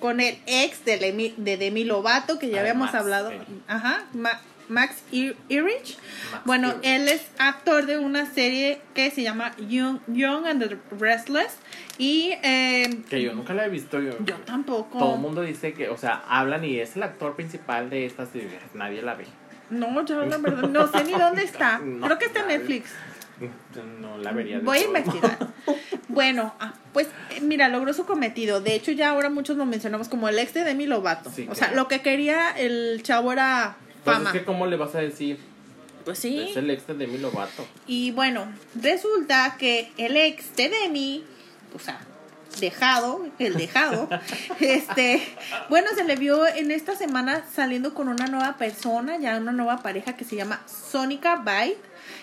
con el ex de, Demi, de Demi Lovato, que ya Ah, habíamos hablado. sí. Ajá, Ma- Max. Max Bueno, Irich. él es actor de una serie que se llama Young, Young and the Restless. Y eh, Que yo nunca la he visto. Yo, yo tampoco. Todo el mundo dice que, o sea, hablan y es el actor principal de esta serie. Nadie la ve. No, yo la verdad no sé ni dónde está. No, Creo que está en. Netflix. No la vería. de Voy a investigar. Bueno, ah, pues eh, mira, logró su cometido. De hecho, ya ahora muchos lo mencionamos como el ex de Demi Lovato. Sí, o sea, claro. lo que quería el chavo era Pues fama. es que, ¿cómo le vas a decir? Pues sí. Es el ex de Demi Lovato. Y bueno, resulta que el ex de Demi, o sea, dejado, el dejado, este, bueno, se le vio en esta semana saliendo con una nueva persona, ya una nueva pareja que se llama Sonica Byte.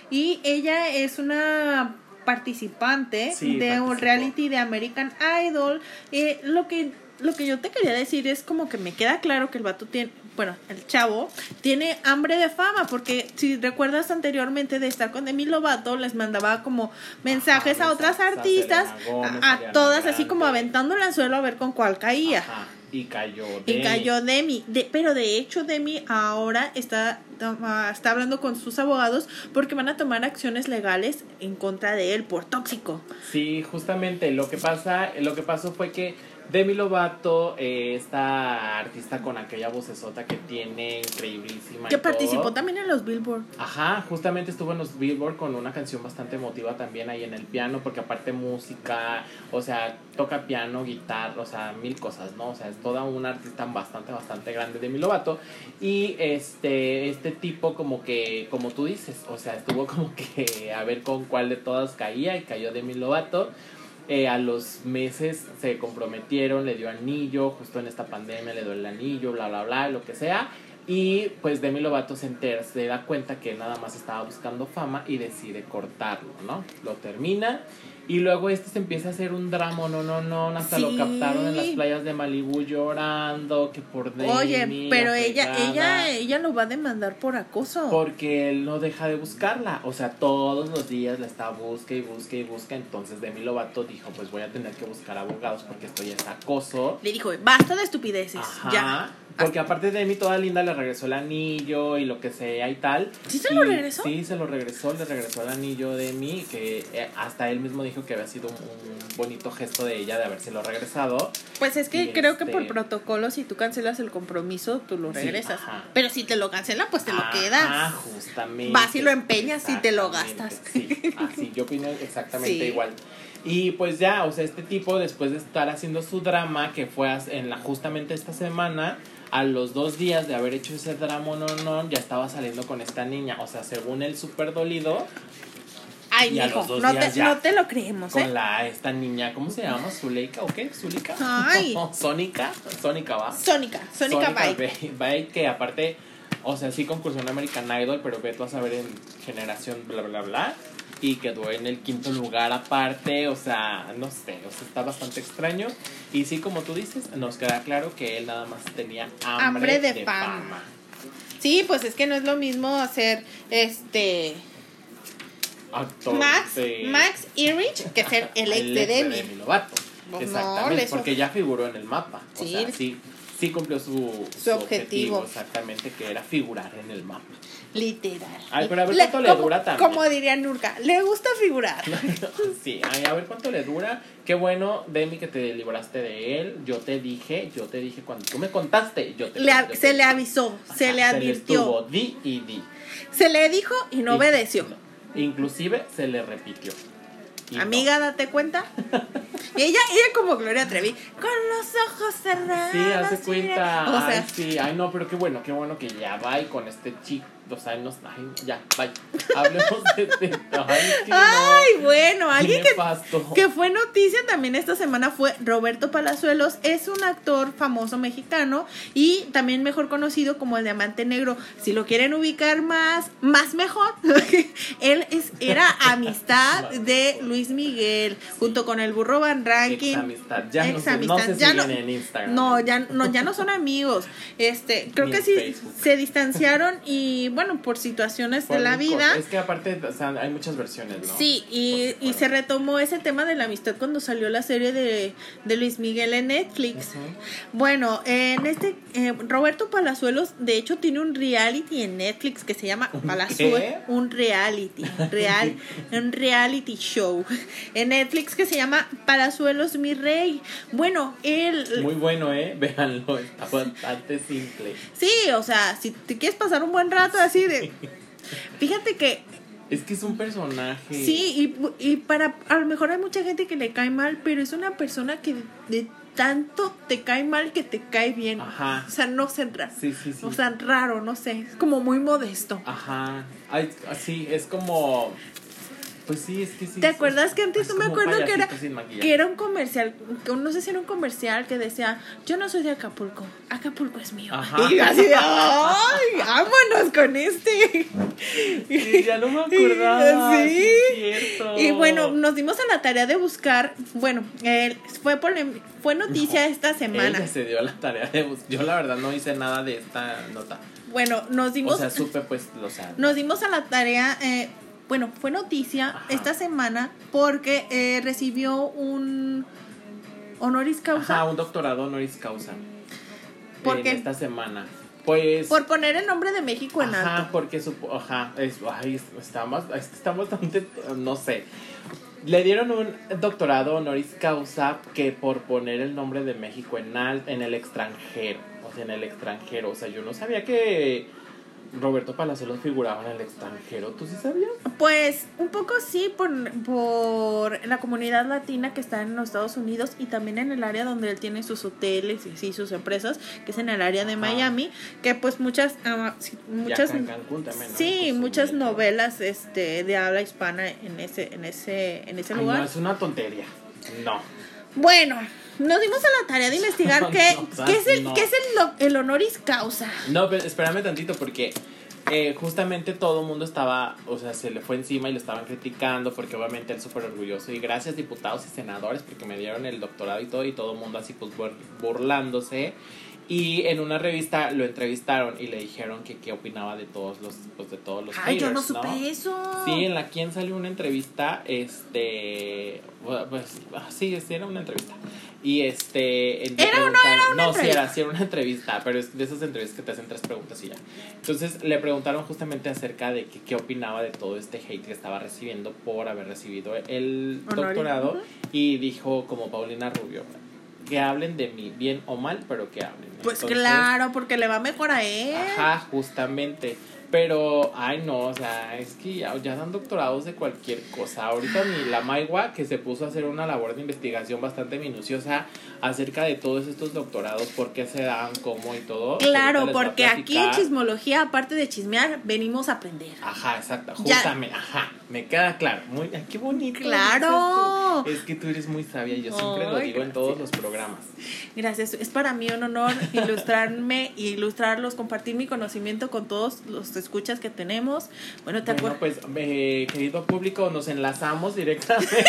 Y ella es una participante Sí, de un reality de American Idol. Eh, lo que lo que yo te quería decir es como que me queda claro que el vato tiene, bueno, el chavo tiene hambre de fama, porque si recuerdas anteriormente de estar con Demi Lovato, les mandaba como mensajes Ajá, a otras a artistas, Gómez, a, todas así como aventando el anzuelo a ver con cuál caía. Ajá. Y cayó. Y Demi. cayó Demi. De, pero de hecho, Demi ahora está, ah, está hablando con sus abogados porque van a tomar acciones legales en contra de él por tóxico. Sí, justamente lo que pasa, lo que pasó fue que Demi Lovato, eh, esta artista con aquella vocesota que tiene increíblísima. Que participó todo. también en los Billboard. Ajá, justamente estuvo en los Billboard con una canción bastante emotiva también ahí en el piano, porque aparte música, o sea, toca piano, guitarra, o sea, mil cosas, ¿no? O sea, es toda una artista bastante, bastante grande Demi Lovato. Y este, este tipo como que, como tú dices, o sea, estuvo como que a ver con cuál de todas caía y cayó Demi Lovato. Eh, a los meses se comprometieron, le dio anillo, justo en esta pandemia le dio el anillo, bla, bla, bla, lo que sea. Y pues Demi Lovato se entera, se da cuenta que nada más estaba buscando fama y decide cortarlo, ¿no? Lo termina y luego este se empieza a hacer un drama, no, no, no, hasta lo captaron en las playas de Malibu llorando, que por Demi. Oye, pero la ella, ella, ella lo va a demandar por acoso. Porque él no deja de buscarla, o sea, todos los días la está busca y busca y busca, entonces Demi Lovato dijo, pues voy a tener que buscar abogados porque esto ya es acoso. Le dijo, basta de estupideces, Ajá. ya. Porque aparte de mí, toda linda le regresó el anillo y lo que sea y tal. ¿Sí se Y- lo regresó? Sí, se lo regresó, le regresó el anillo de mí, que eh, hasta él mismo dijo que había sido un, un bonito gesto de ella de habérselo regresado. Pues es que Y creo que este- por protocolo, si tú cancelas el compromiso, tú lo regresas. Pero si te lo cancela, pues te lo quedas. justamente. Vas y lo empeñas y te lo gastas. Sí, así, yo opino exactamente Sí. igual. Y pues ya, o sea, este tipo después de estar haciendo su drama, que fue en la justamente esta semana, a los dos días de haber hecho ese drama, no, no, ya estaba saliendo con esta niña. O sea, según él, súper dolido, Ay, Y a los dos no días te, ya. no te lo creemos, con ¿eh? la, esta niña, ¿cómo se llama? ¿Zuleika o qué? ¿Zuleika? Ay. Sónica, Sónica va. Sónica, Sónica Bike. Que aparte, o sea, sí concursó en American Idol, pero ve tú a saber en generación bla bla bla. Y quedó en el quinto lugar aparte, o sea, no sé, o sea, está bastante extraño. Y sí, como tú dices, nos queda claro que él nada más tenía hambre, Hambre de de, fama. fama. Sí, pues es que no es lo mismo hacer este Actor Max, de- Max Irich que ser el ex de Demi. Lovato. Pues no, Exactamente, porque ya figuró en el mapa. O Sí. sea, sí, sí cumplió su, Su objetivo. Exactamente, que era figurar en el mapa. Literal. Ay, pero a ver cuánto le dura también. Como diría Nurka, le gusta figurar. sí, ay, a ver cuánto le dura. Qué bueno, Demi, que te libraste de él. Yo te dije, yo te dije cuando tú me contaste, yo te Le te se le avisó, se Ajá, le advirtió. estuvo, di y di. Se le dijo y no Y- obedeció. Inclusive se le repitió. Y no. Amiga, date cuenta. Y ella, ella como Gloria Trevi, con los ojos cerrados. Sí, hace cuenta. O sea, ay, sí, ay, no, pero qué bueno, qué bueno que ya va y con este chico. O sea, nos, ay, ya, bye. Hablemos de. Ay, no. Bueno, alguien que, fue noticia también esta semana fue Roberto Palazuelos. Es un actor famoso mexicano y también mejor conocido como el Diamante Negro. Si lo quieren ubicar más, más mejor. Él es, era amistad de Luis Miguel junto con el burro Van Ranking. Ex amistad. Ya no, se, no se Ya siguen no- en Instagram. No, ya no, ya no son amigos. Este, creo Ni que sí Facebook. se distanciaron y bueno, por situaciones Por de la vida. Es que aparte, o sea, hay muchas versiones, ¿no? Sí, y, y se retomó ese tema de la amistad cuando salió la serie de, de Luis Miguel en Netflix. Bueno, en este, eh, Roberto Palazuelos, de hecho, tiene un reality en Netflix que se llama Palazuelos. Un reality, real, un reality show en Netflix que se llama Palazuelos, mi rey. Bueno, él, Muy bueno, ¿eh? Véanlo, está bastante simple. sí, o sea, si te quieres pasar un buen rato así de... Fíjate que Es que es un personaje. Sí, y, y para, a lo mejor hay mucha gente que le cae mal, pero es una persona que de tanto te cae mal que te cae bien. Ajá. O sea, no sé, ra- Sí, sí, sí. o sea, raro, no sé, es como muy modesto. Ajá. Ay, sí, es como. Pues sí, es que sí. ¿Te acuerdas que antes es no me acuerdo que era, que era un comercial, que no sé si era un comercial que decía, yo no soy de Acapulco, Acapulco es mío. Ajá. Y así, de, ¡ay! ¡Vámonos con este! Sí, ya no me acordaba. Sí. sí es cierto. Y bueno, nos dimos a la tarea de buscar, bueno, eh, fue polem- fue noticia esta semana. Ella se dio la tarea de bus- Yo la verdad no hice nada de esta nota. Bueno, nos dimos, O sea, supe pues, o sea. nos dimos a la tarea, eh, bueno, fue noticia Ajá. esta semana porque eh, recibió un honoris causa Ajá, un doctorado honoris causa. ¿Por en qué? esta semana. Pues. por poner el nombre de México en Ajá, alto. porque supo, ajá, es, ay, estamos, estamos bastante, no sé. Le dieron un doctorado honoris causa que por poner el nombre de México en al, en el extranjero, o sea, en el extranjero, o sea, yo no sabía que Roberto Palazuelos figuraba en el extranjero, ¿tú sí sabías? Pues un poco sí por, por la comunidad latina que está en los Estados Unidos y también en el área donde él tiene sus hoteles y así sus empresas, que es en el área de Ajá. Miami, que pues muchas ah, sí, muchas Cancún también, ¿no? sí, Pues, muchas sí. novelas este de habla hispana en ese en ese en ese Ay, lugar. no, es una tontería. No. Bueno, nos dimos a la tarea de investigar No, qué, no, qué es el no. qué es el, el honoris causa. No, pero espérame tantito porque eh, justamente todo el mundo estaba, o sea, se le fue encima y lo estaban criticando porque obviamente él súper orgulloso y gracias diputados y senadores porque me dieron el doctorado y todo y todo el mundo así pues bur- burlándose y en una revista lo entrevistaron y le dijeron que qué opinaba de todos los pues de todos los Ay, yo no supe eso. Sí, en la quien salió una entrevista, este, pues, ah, sí, sí, era una entrevista. Y este, ¿Era o no era una No, sí era, sí era una entrevista, pero es de esas entrevistas que te hacen tres preguntas y ya. Entonces le preguntaron justamente acerca de que, qué opinaba de todo este hate que estaba recibiendo por haber recibido el doctorado y dijo como Paulina Rubio, que hablen de mí, bien o mal, pero que hablen. Pues Entonces, claro, porque le va mejor a él. Ajá, justamente. Pero, ay no, o sea, es que ya, ya dan doctorados de cualquier cosa. Ahorita ni la Maigua, que se puso a hacer una labor de investigación bastante minuciosa acerca de todos estos doctorados, por qué se dan, cómo y todo. Claro, porque aquí en chismología, aparte de chismear, venimos a aprender. Ajá, exacto, Ya. justamente, ajá, me queda claro. Muy, ay, qué bonito. Claro. Es que tú eres muy sabia y yo siempre lo digo en todos los programas. Gracias, es para mí un honor ilustrarme y ilustrarlos, compartir mi conocimiento con todos los escuchas que tenemos. Bueno, ¿te Bueno, pues, eh, querido público, nos enlazamos directamente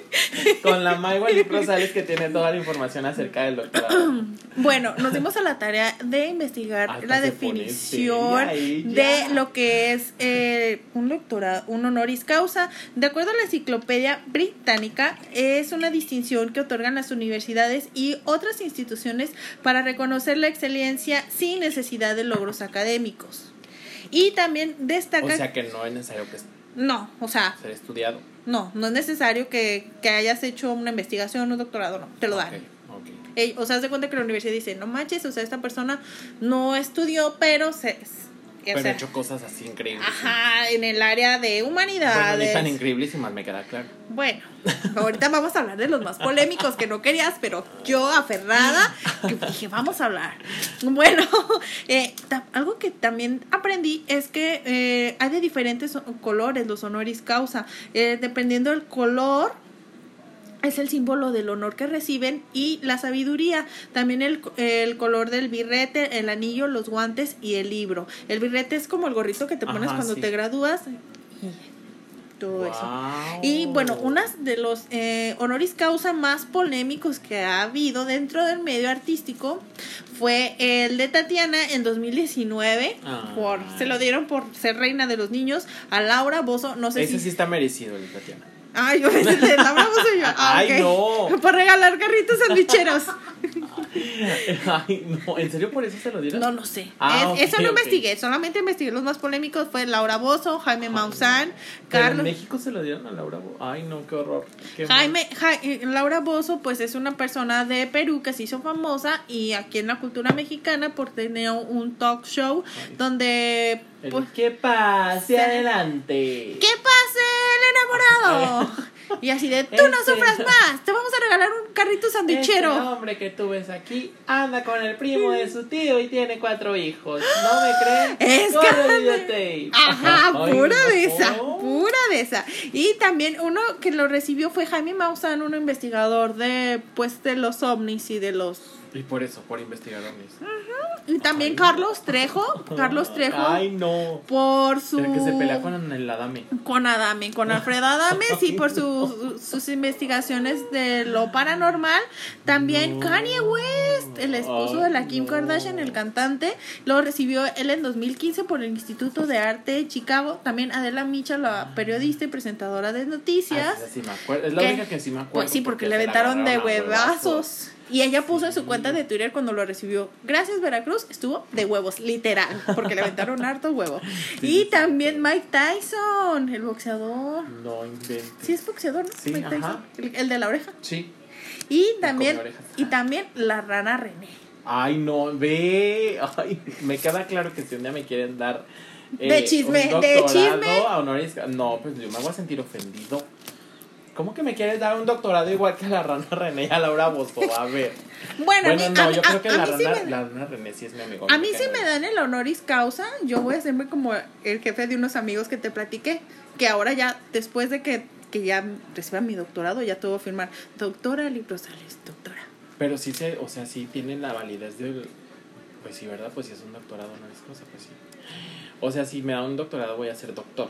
con la Lip Rosales que tiene toda la información acerca del doctorado. Bueno, nos dimos a la tarea de investigar Hasta la definición de lo que es eh, un doctorado, un honoris causa. De acuerdo a la enciclopedia británica, es una distinción que otorgan las universidades y otras instituciones para reconocer la excelencia sin necesidad de logros académicos. Y también destaca... O sea que no es necesario que no, o sea, ser estudiado. no, no es necesario que, que hayas hecho una investigación, un doctorado, no, te lo dan. Ok, ok. Ey, o sea, haz de cuenta que la universidad dice, no manches, o sea, esta persona no estudió, pero se... o Pero sea, he hecho cosas así increíbles. Ajá, en el área de Bueno, ni humanidades. tan increíbles y más me queda claro. Bueno, ahorita vamos a hablar de los más polémicos que no querías, pero yo aferrada que dije, vamos a hablar. Bueno, eh, algo que también aprendí es que eh, hay de diferentes colores los honoris causa. Eh, dependiendo del color, es el símbolo del honor que reciben y la sabiduría. También el, el color del birrete, el anillo, los guantes y el libro. El birrete es como el gorrito que te pones Ajá, cuando sí. te gradúas. todo eso. Y bueno, uno de los eh, honoris causa más polémicos que ha habido dentro del medio artístico fue el de Tatiana en 2019. Ah. Por, se lo dieron por ser reina de los niños a Laura Bozo. No sé Ese si. sí está merecido, el de Tatiana. Ay, yo de Laura Bozo y yo. ah, Ay, no. Por regalar carritos sandwicheros. Ay, no, ¿en serio por eso se lo dieron? No, no sé. Ah, Es- eso no investigué. Solamente investigué los más polémicos. Fue Laura Bozo, Jaime Maussan, Pero en Carlos. México se lo dieron a Laura Bo- Ay, no, qué horror. Qué Jaime, Ja- eh, Laura Bozo, pues es una persona de Perú que se hizo famosa y aquí en la cultura mexicana por tener un talk show Ay. donde El pues, que pase adelante. ¿Qué pase enamorado? Y así de, tú no Este- sufras más, te vamos a regalar un carrito Este sandwichero. hombre que tú ves aquí anda con el primo de su tío y tiene cuatro hijos. ¿No me creen? Es que-. Ajá, Ay, pura no. de esa, pura de esa. Y también uno que lo recibió fue Jaime Maussan, un investigador de pues de los ovnis y de los Y por eso, por investigar ovnis. y también Ay. Carlos Trejo, Carlos Trejo Ay, no. por su El que se pelea con el Adame. con Adame, con Alfredo Adame, sí, por sus, sus investigaciones de lo paranormal. También No. Kanye West, el esposo Ay, de la Kim no. Kardashian, el cantante, lo recibió él en 2015 por el Instituto de Arte de Chicago. También Adela Micha, la periodista y presentadora de Ah, noticias. esa sí me acuerdo. Es la ¿Qué? única que sí me acuerdo. Pues sí, porque le se la aventaron de huevazos. Y ella puso en su cuenta de Twitter cuando lo recibió. Gracias, Veracruz. Estuvo de huevos, literal. Porque le aventaron harto huevo. Sí, y también. Mike Tyson, el boxeador. No inventes. Sí, es boxeador, ¿no? Sí, Mike ajá. Tyson. El, de la oreja. Sí. Y también, y también la rana René. Ay, no, ve. Ay, me queda claro que si un día me quieren dar. eh, De chisme, un de chisme. a honoris No, pues yo me voy a sentir ofendido. ¿Cómo que me quieres dar un doctorado igual que a la rana René y a Laura Bozo? A ver. Bueno, Bueno, a mí, no, a, yo a- creo que la sí rana, me, la rana René sí es mi amigo. a mí sí cae me dan el honoris causa. Yo voy a hacerme como el jefe de unos amigos que te platiqué. Que ahora ya, después de que, que ya reciba mi doctorado, ya te voy a firmar. Doctora Librosales, doctora. Pero sí se, o sea, sí tienen la validez del. Pues sí, ¿verdad? Pues si es un doctorado, no es cosa, pues sí. O sea, si me da un doctorado, voy a ser doctor.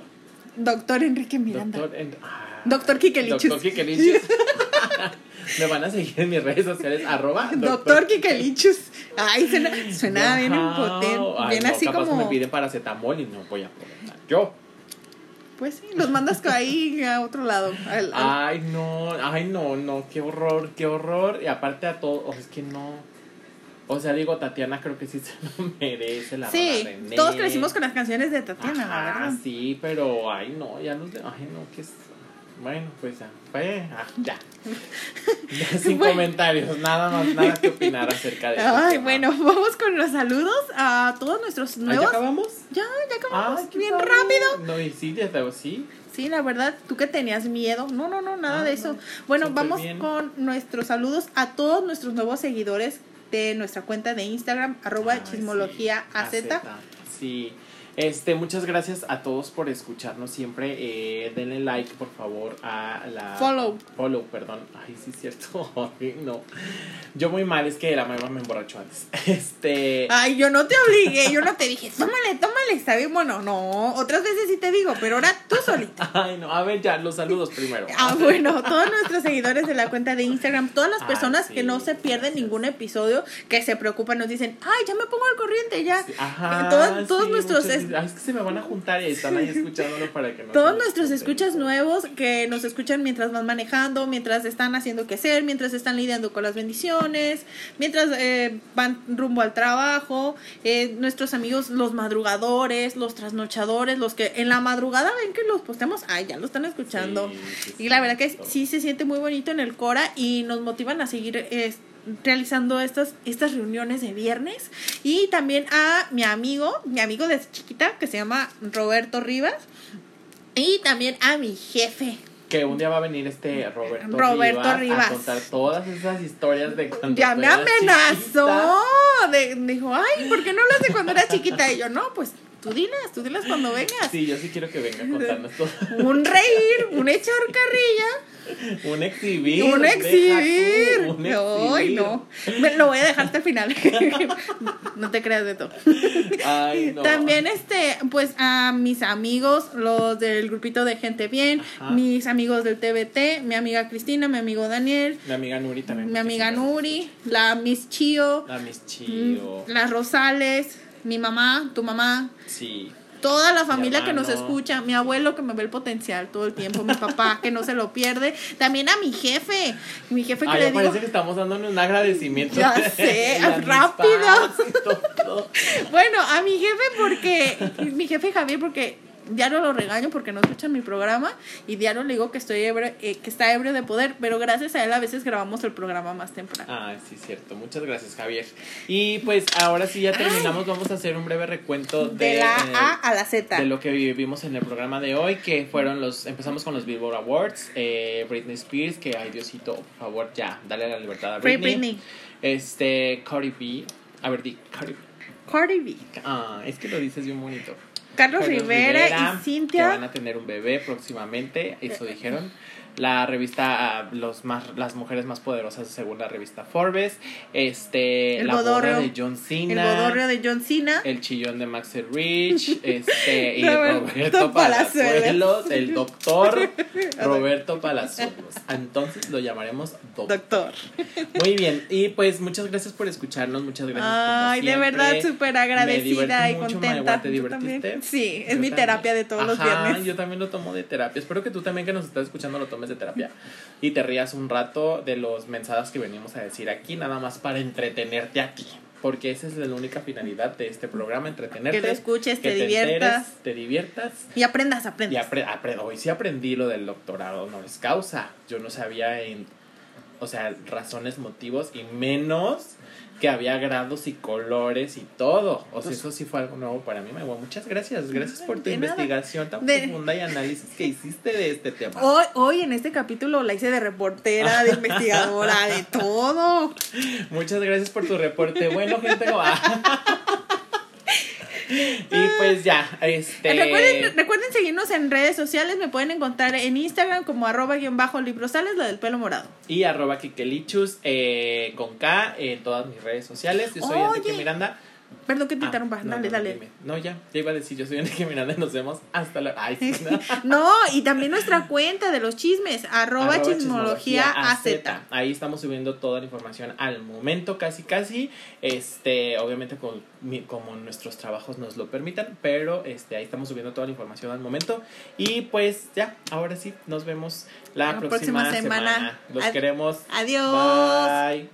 Doctor Enrique Miranda. Doctor en. ah, Doctor Kikelichus. Doctor Kikelichus. me van a seguir en mis redes sociales, arroba. Doctor Kikelichus. Ay, suena, suena bien impotente. Bien no, así capaz que como. me piden paracetamol y no voy a poder. Yo. Pues sí, los mandas ahí a otro lado. al- al- Ay, no, ay, no, no, qué horror, qué horror. Y aparte a todo, o sea, es que no. O sea, digo, Tatiana creo que sí se lo merece, la sí, todos crecimos con las canciones de Tatiana, Ajá, verdad. sí, pero, ay, no, ya los de, ay, no, que es. Bueno, pues ya, pues, ah, ya. Ya sin Bueno. comentarios, nada más, nada que opinar acerca de este Ay, bueno, vamos con los saludos a todos nuestros ¿Ah, ¿Ya nuevos. acabamos? Ya, ya acabamos. Bien padre. rápido. No, y sí, desde sí. Sí, la verdad, tú que tenías miedo. No, no, no, nada Ah, de no, eso. Bueno, vamos bien. con nuestros saludos a todos nuestros nuevos seguidores de nuestra cuenta de Instagram, arroba Ay, chismología sí, AZ. Sí. Este, muchas gracias a todos por escucharnos siempre. Eh, denle like, por favor, a la. Follow. Follow, perdón. Ay, sí, es cierto. Ay, no. Yo muy mal, es que la mamá me emborrachó antes. Este. Ay, yo no te obligué, yo no te dije, tómale, tómale, está bien bueno. No, otras veces sí te digo, pero ahora tú solita. Ay, no. A ver, ya, los saludos primero. Ah, bueno, todos nuestros seguidores de la cuenta de Instagram, todas las personas sí, que no se pierden ningún episodio, que se preocupan, nos dicen, ay, ya me pongo al corriente, ya. Sí, Ajá. Todos- todos sí, nuestros Ay, es que se me van a juntar y están ahí escuchándolo para que no. Todos nuestros escuchas nuevos que nos escuchan mientras van manejando, mientras están haciendo que hacer, mientras están lidiando con las bendiciones, mientras eh, van rumbo al trabajo, eh, nuestros amigos los madrugadores, los trasnochadores, los que en la madrugada ven que los posteamos, ay, ya lo están escuchando. Sí, sí, sí, y la verdad que sí se siente muy bonito en el Cora y nos motivan a seguir eh, realizando estas, estas reuniones de viernes. Y también a mi amigo, mi amigo desde chiquita, que se llama Roberto Rivas. Y también a mi jefe. Que un día va a venir este Roberto, Roberto Rivas, Rivas. a contar todas esas historias de cuando Ya me amenazó. De- dijo, ay, ¿por qué no hablas de cuando era chiquita? Y yo, no, pues Tú dilas, tú dilas cuando vengas. Sí, yo sí quiero que venga a contarnos todo. Un reír, un echar carrilla. Un exhibir. Un exhibir. tú, un Ay, no. Me lo voy a dejar hasta el final. no te creas de todo. Ay, no. También, este, pues a mis amigos, los del grupito de Gente Bien, Ajá. mis amigos del TBT, mi amiga Cristina, mi amigo Daniel, Mi amiga Nuri también. mi amiga Nuri, la Miss Chio, La Miss mm, Chío. las Rosales, mi mamá, tu mamá, Sí. toda la familia que nos escucha, mi abuelo que me ve el potencial todo el tiempo, mi papá que no se lo pierde, también a mi jefe, mi jefe que Ay, le digo, parece que estamos dándonos un agradecimiento. Ya sé, rápido. todo. bueno, a mi jefe porque, mi jefe Javier porque diario lo regaño porque no escucha mi programa y diario le digo que estoy ebrio, eh, que está ebrio de poder, pero gracias a él a veces grabamos el programa más temprano. Ay, sí, cierto. Muchas gracias, Javier. Y pues ahora sí ya terminamos. Vamos a hacer un breve recuento de, de la eh, A a la Z. de lo que vivimos en el programa de hoy, que fueron los, empezamos con los Billboard Awards, eh, Britney Spears, que ay Diosito, por favor, ya, dale la libertad a Free Britney. Britney. Este, Cardi B, a ver, di, Cardi B. Cardi B. Ah, es que lo dices bien bonito. Carlos, Carlos Rivera, y Que van Cintia. a tener un bebé próximamente, eso dijeron. La revista ah, los más las mujeres más poderosas según la revista Forbes, este El la bodorrio. boda de John El Cena, bodorrio de John Cena. el chillón de Max Rich, este y Roberto Roberto Palazuelos. Palazuelos, el doctor Roberto Palazuelos. Entonces lo llamaremos doctor. Doctor. Muy bien, y pues muchas gracias por escucharnos, muchas gracias. como Ay, de verdad, súper agradecida y mucho, contenta. Maigua, ¿Te ¿Tú divertiste? Sí, es Yo mi también. terapia de todos los Ajá, viernes. Yo también lo tomo de terapia. Espero que tú también que nos estás escuchando lo tomes de terapia y te rías un rato de los mensajes que venimos a decir aquí, nada más para entretenerte aquí. Porque esa es la única finalidad de este programa, entretenerte. Que lo escuches, que te diviertas. enteres, te diviertas. Y aprendas, Y aprendas. apre- apre- hoy sí aprendí lo del doctorado honoris causa. Yo no sabía en, o sea, razones, motivos y menos que había grados y colores y todo. O sea, eso sí fue algo nuevo para mí. Maigua. Muchas gracias. Gracias por tu investigación tan De- profunda y análisis que hiciste de este tema. Hoy, hoy en este capítulo la hice de reportera, de investigadora, de todo. Muchas gracias por tu reporte. Bueno, gente. ah. y pues ya, este. Recuerden, recuerden seguirnos en redes sociales. Me pueden encontrar en Instagram como arroba guion bajo librosales, lo del pelo morado. Y arroba Kikelichus eh, con K en todas mis redes sociales. Yo soy. Enrique Miranda. Perdón que te Ah, no, dale, no, dale. dime. No, ya, ya iba a decir, yo soy Enrique Miranda y nos vemos hasta la... Ay, sí, no. No, y también nuestra cuenta de los chismes, arroba, Arroba chismología AZ. Ahí estamos subiendo toda la información al momento, casi casi. Este, obviamente con, como nuestros trabajos nos lo permitan, pero este, ahí estamos subiendo toda la información al momento. Y pues ya, ahora sí, nos vemos la, La próxima, próxima semana. semana. Los Ad- queremos. Adiós. Bye.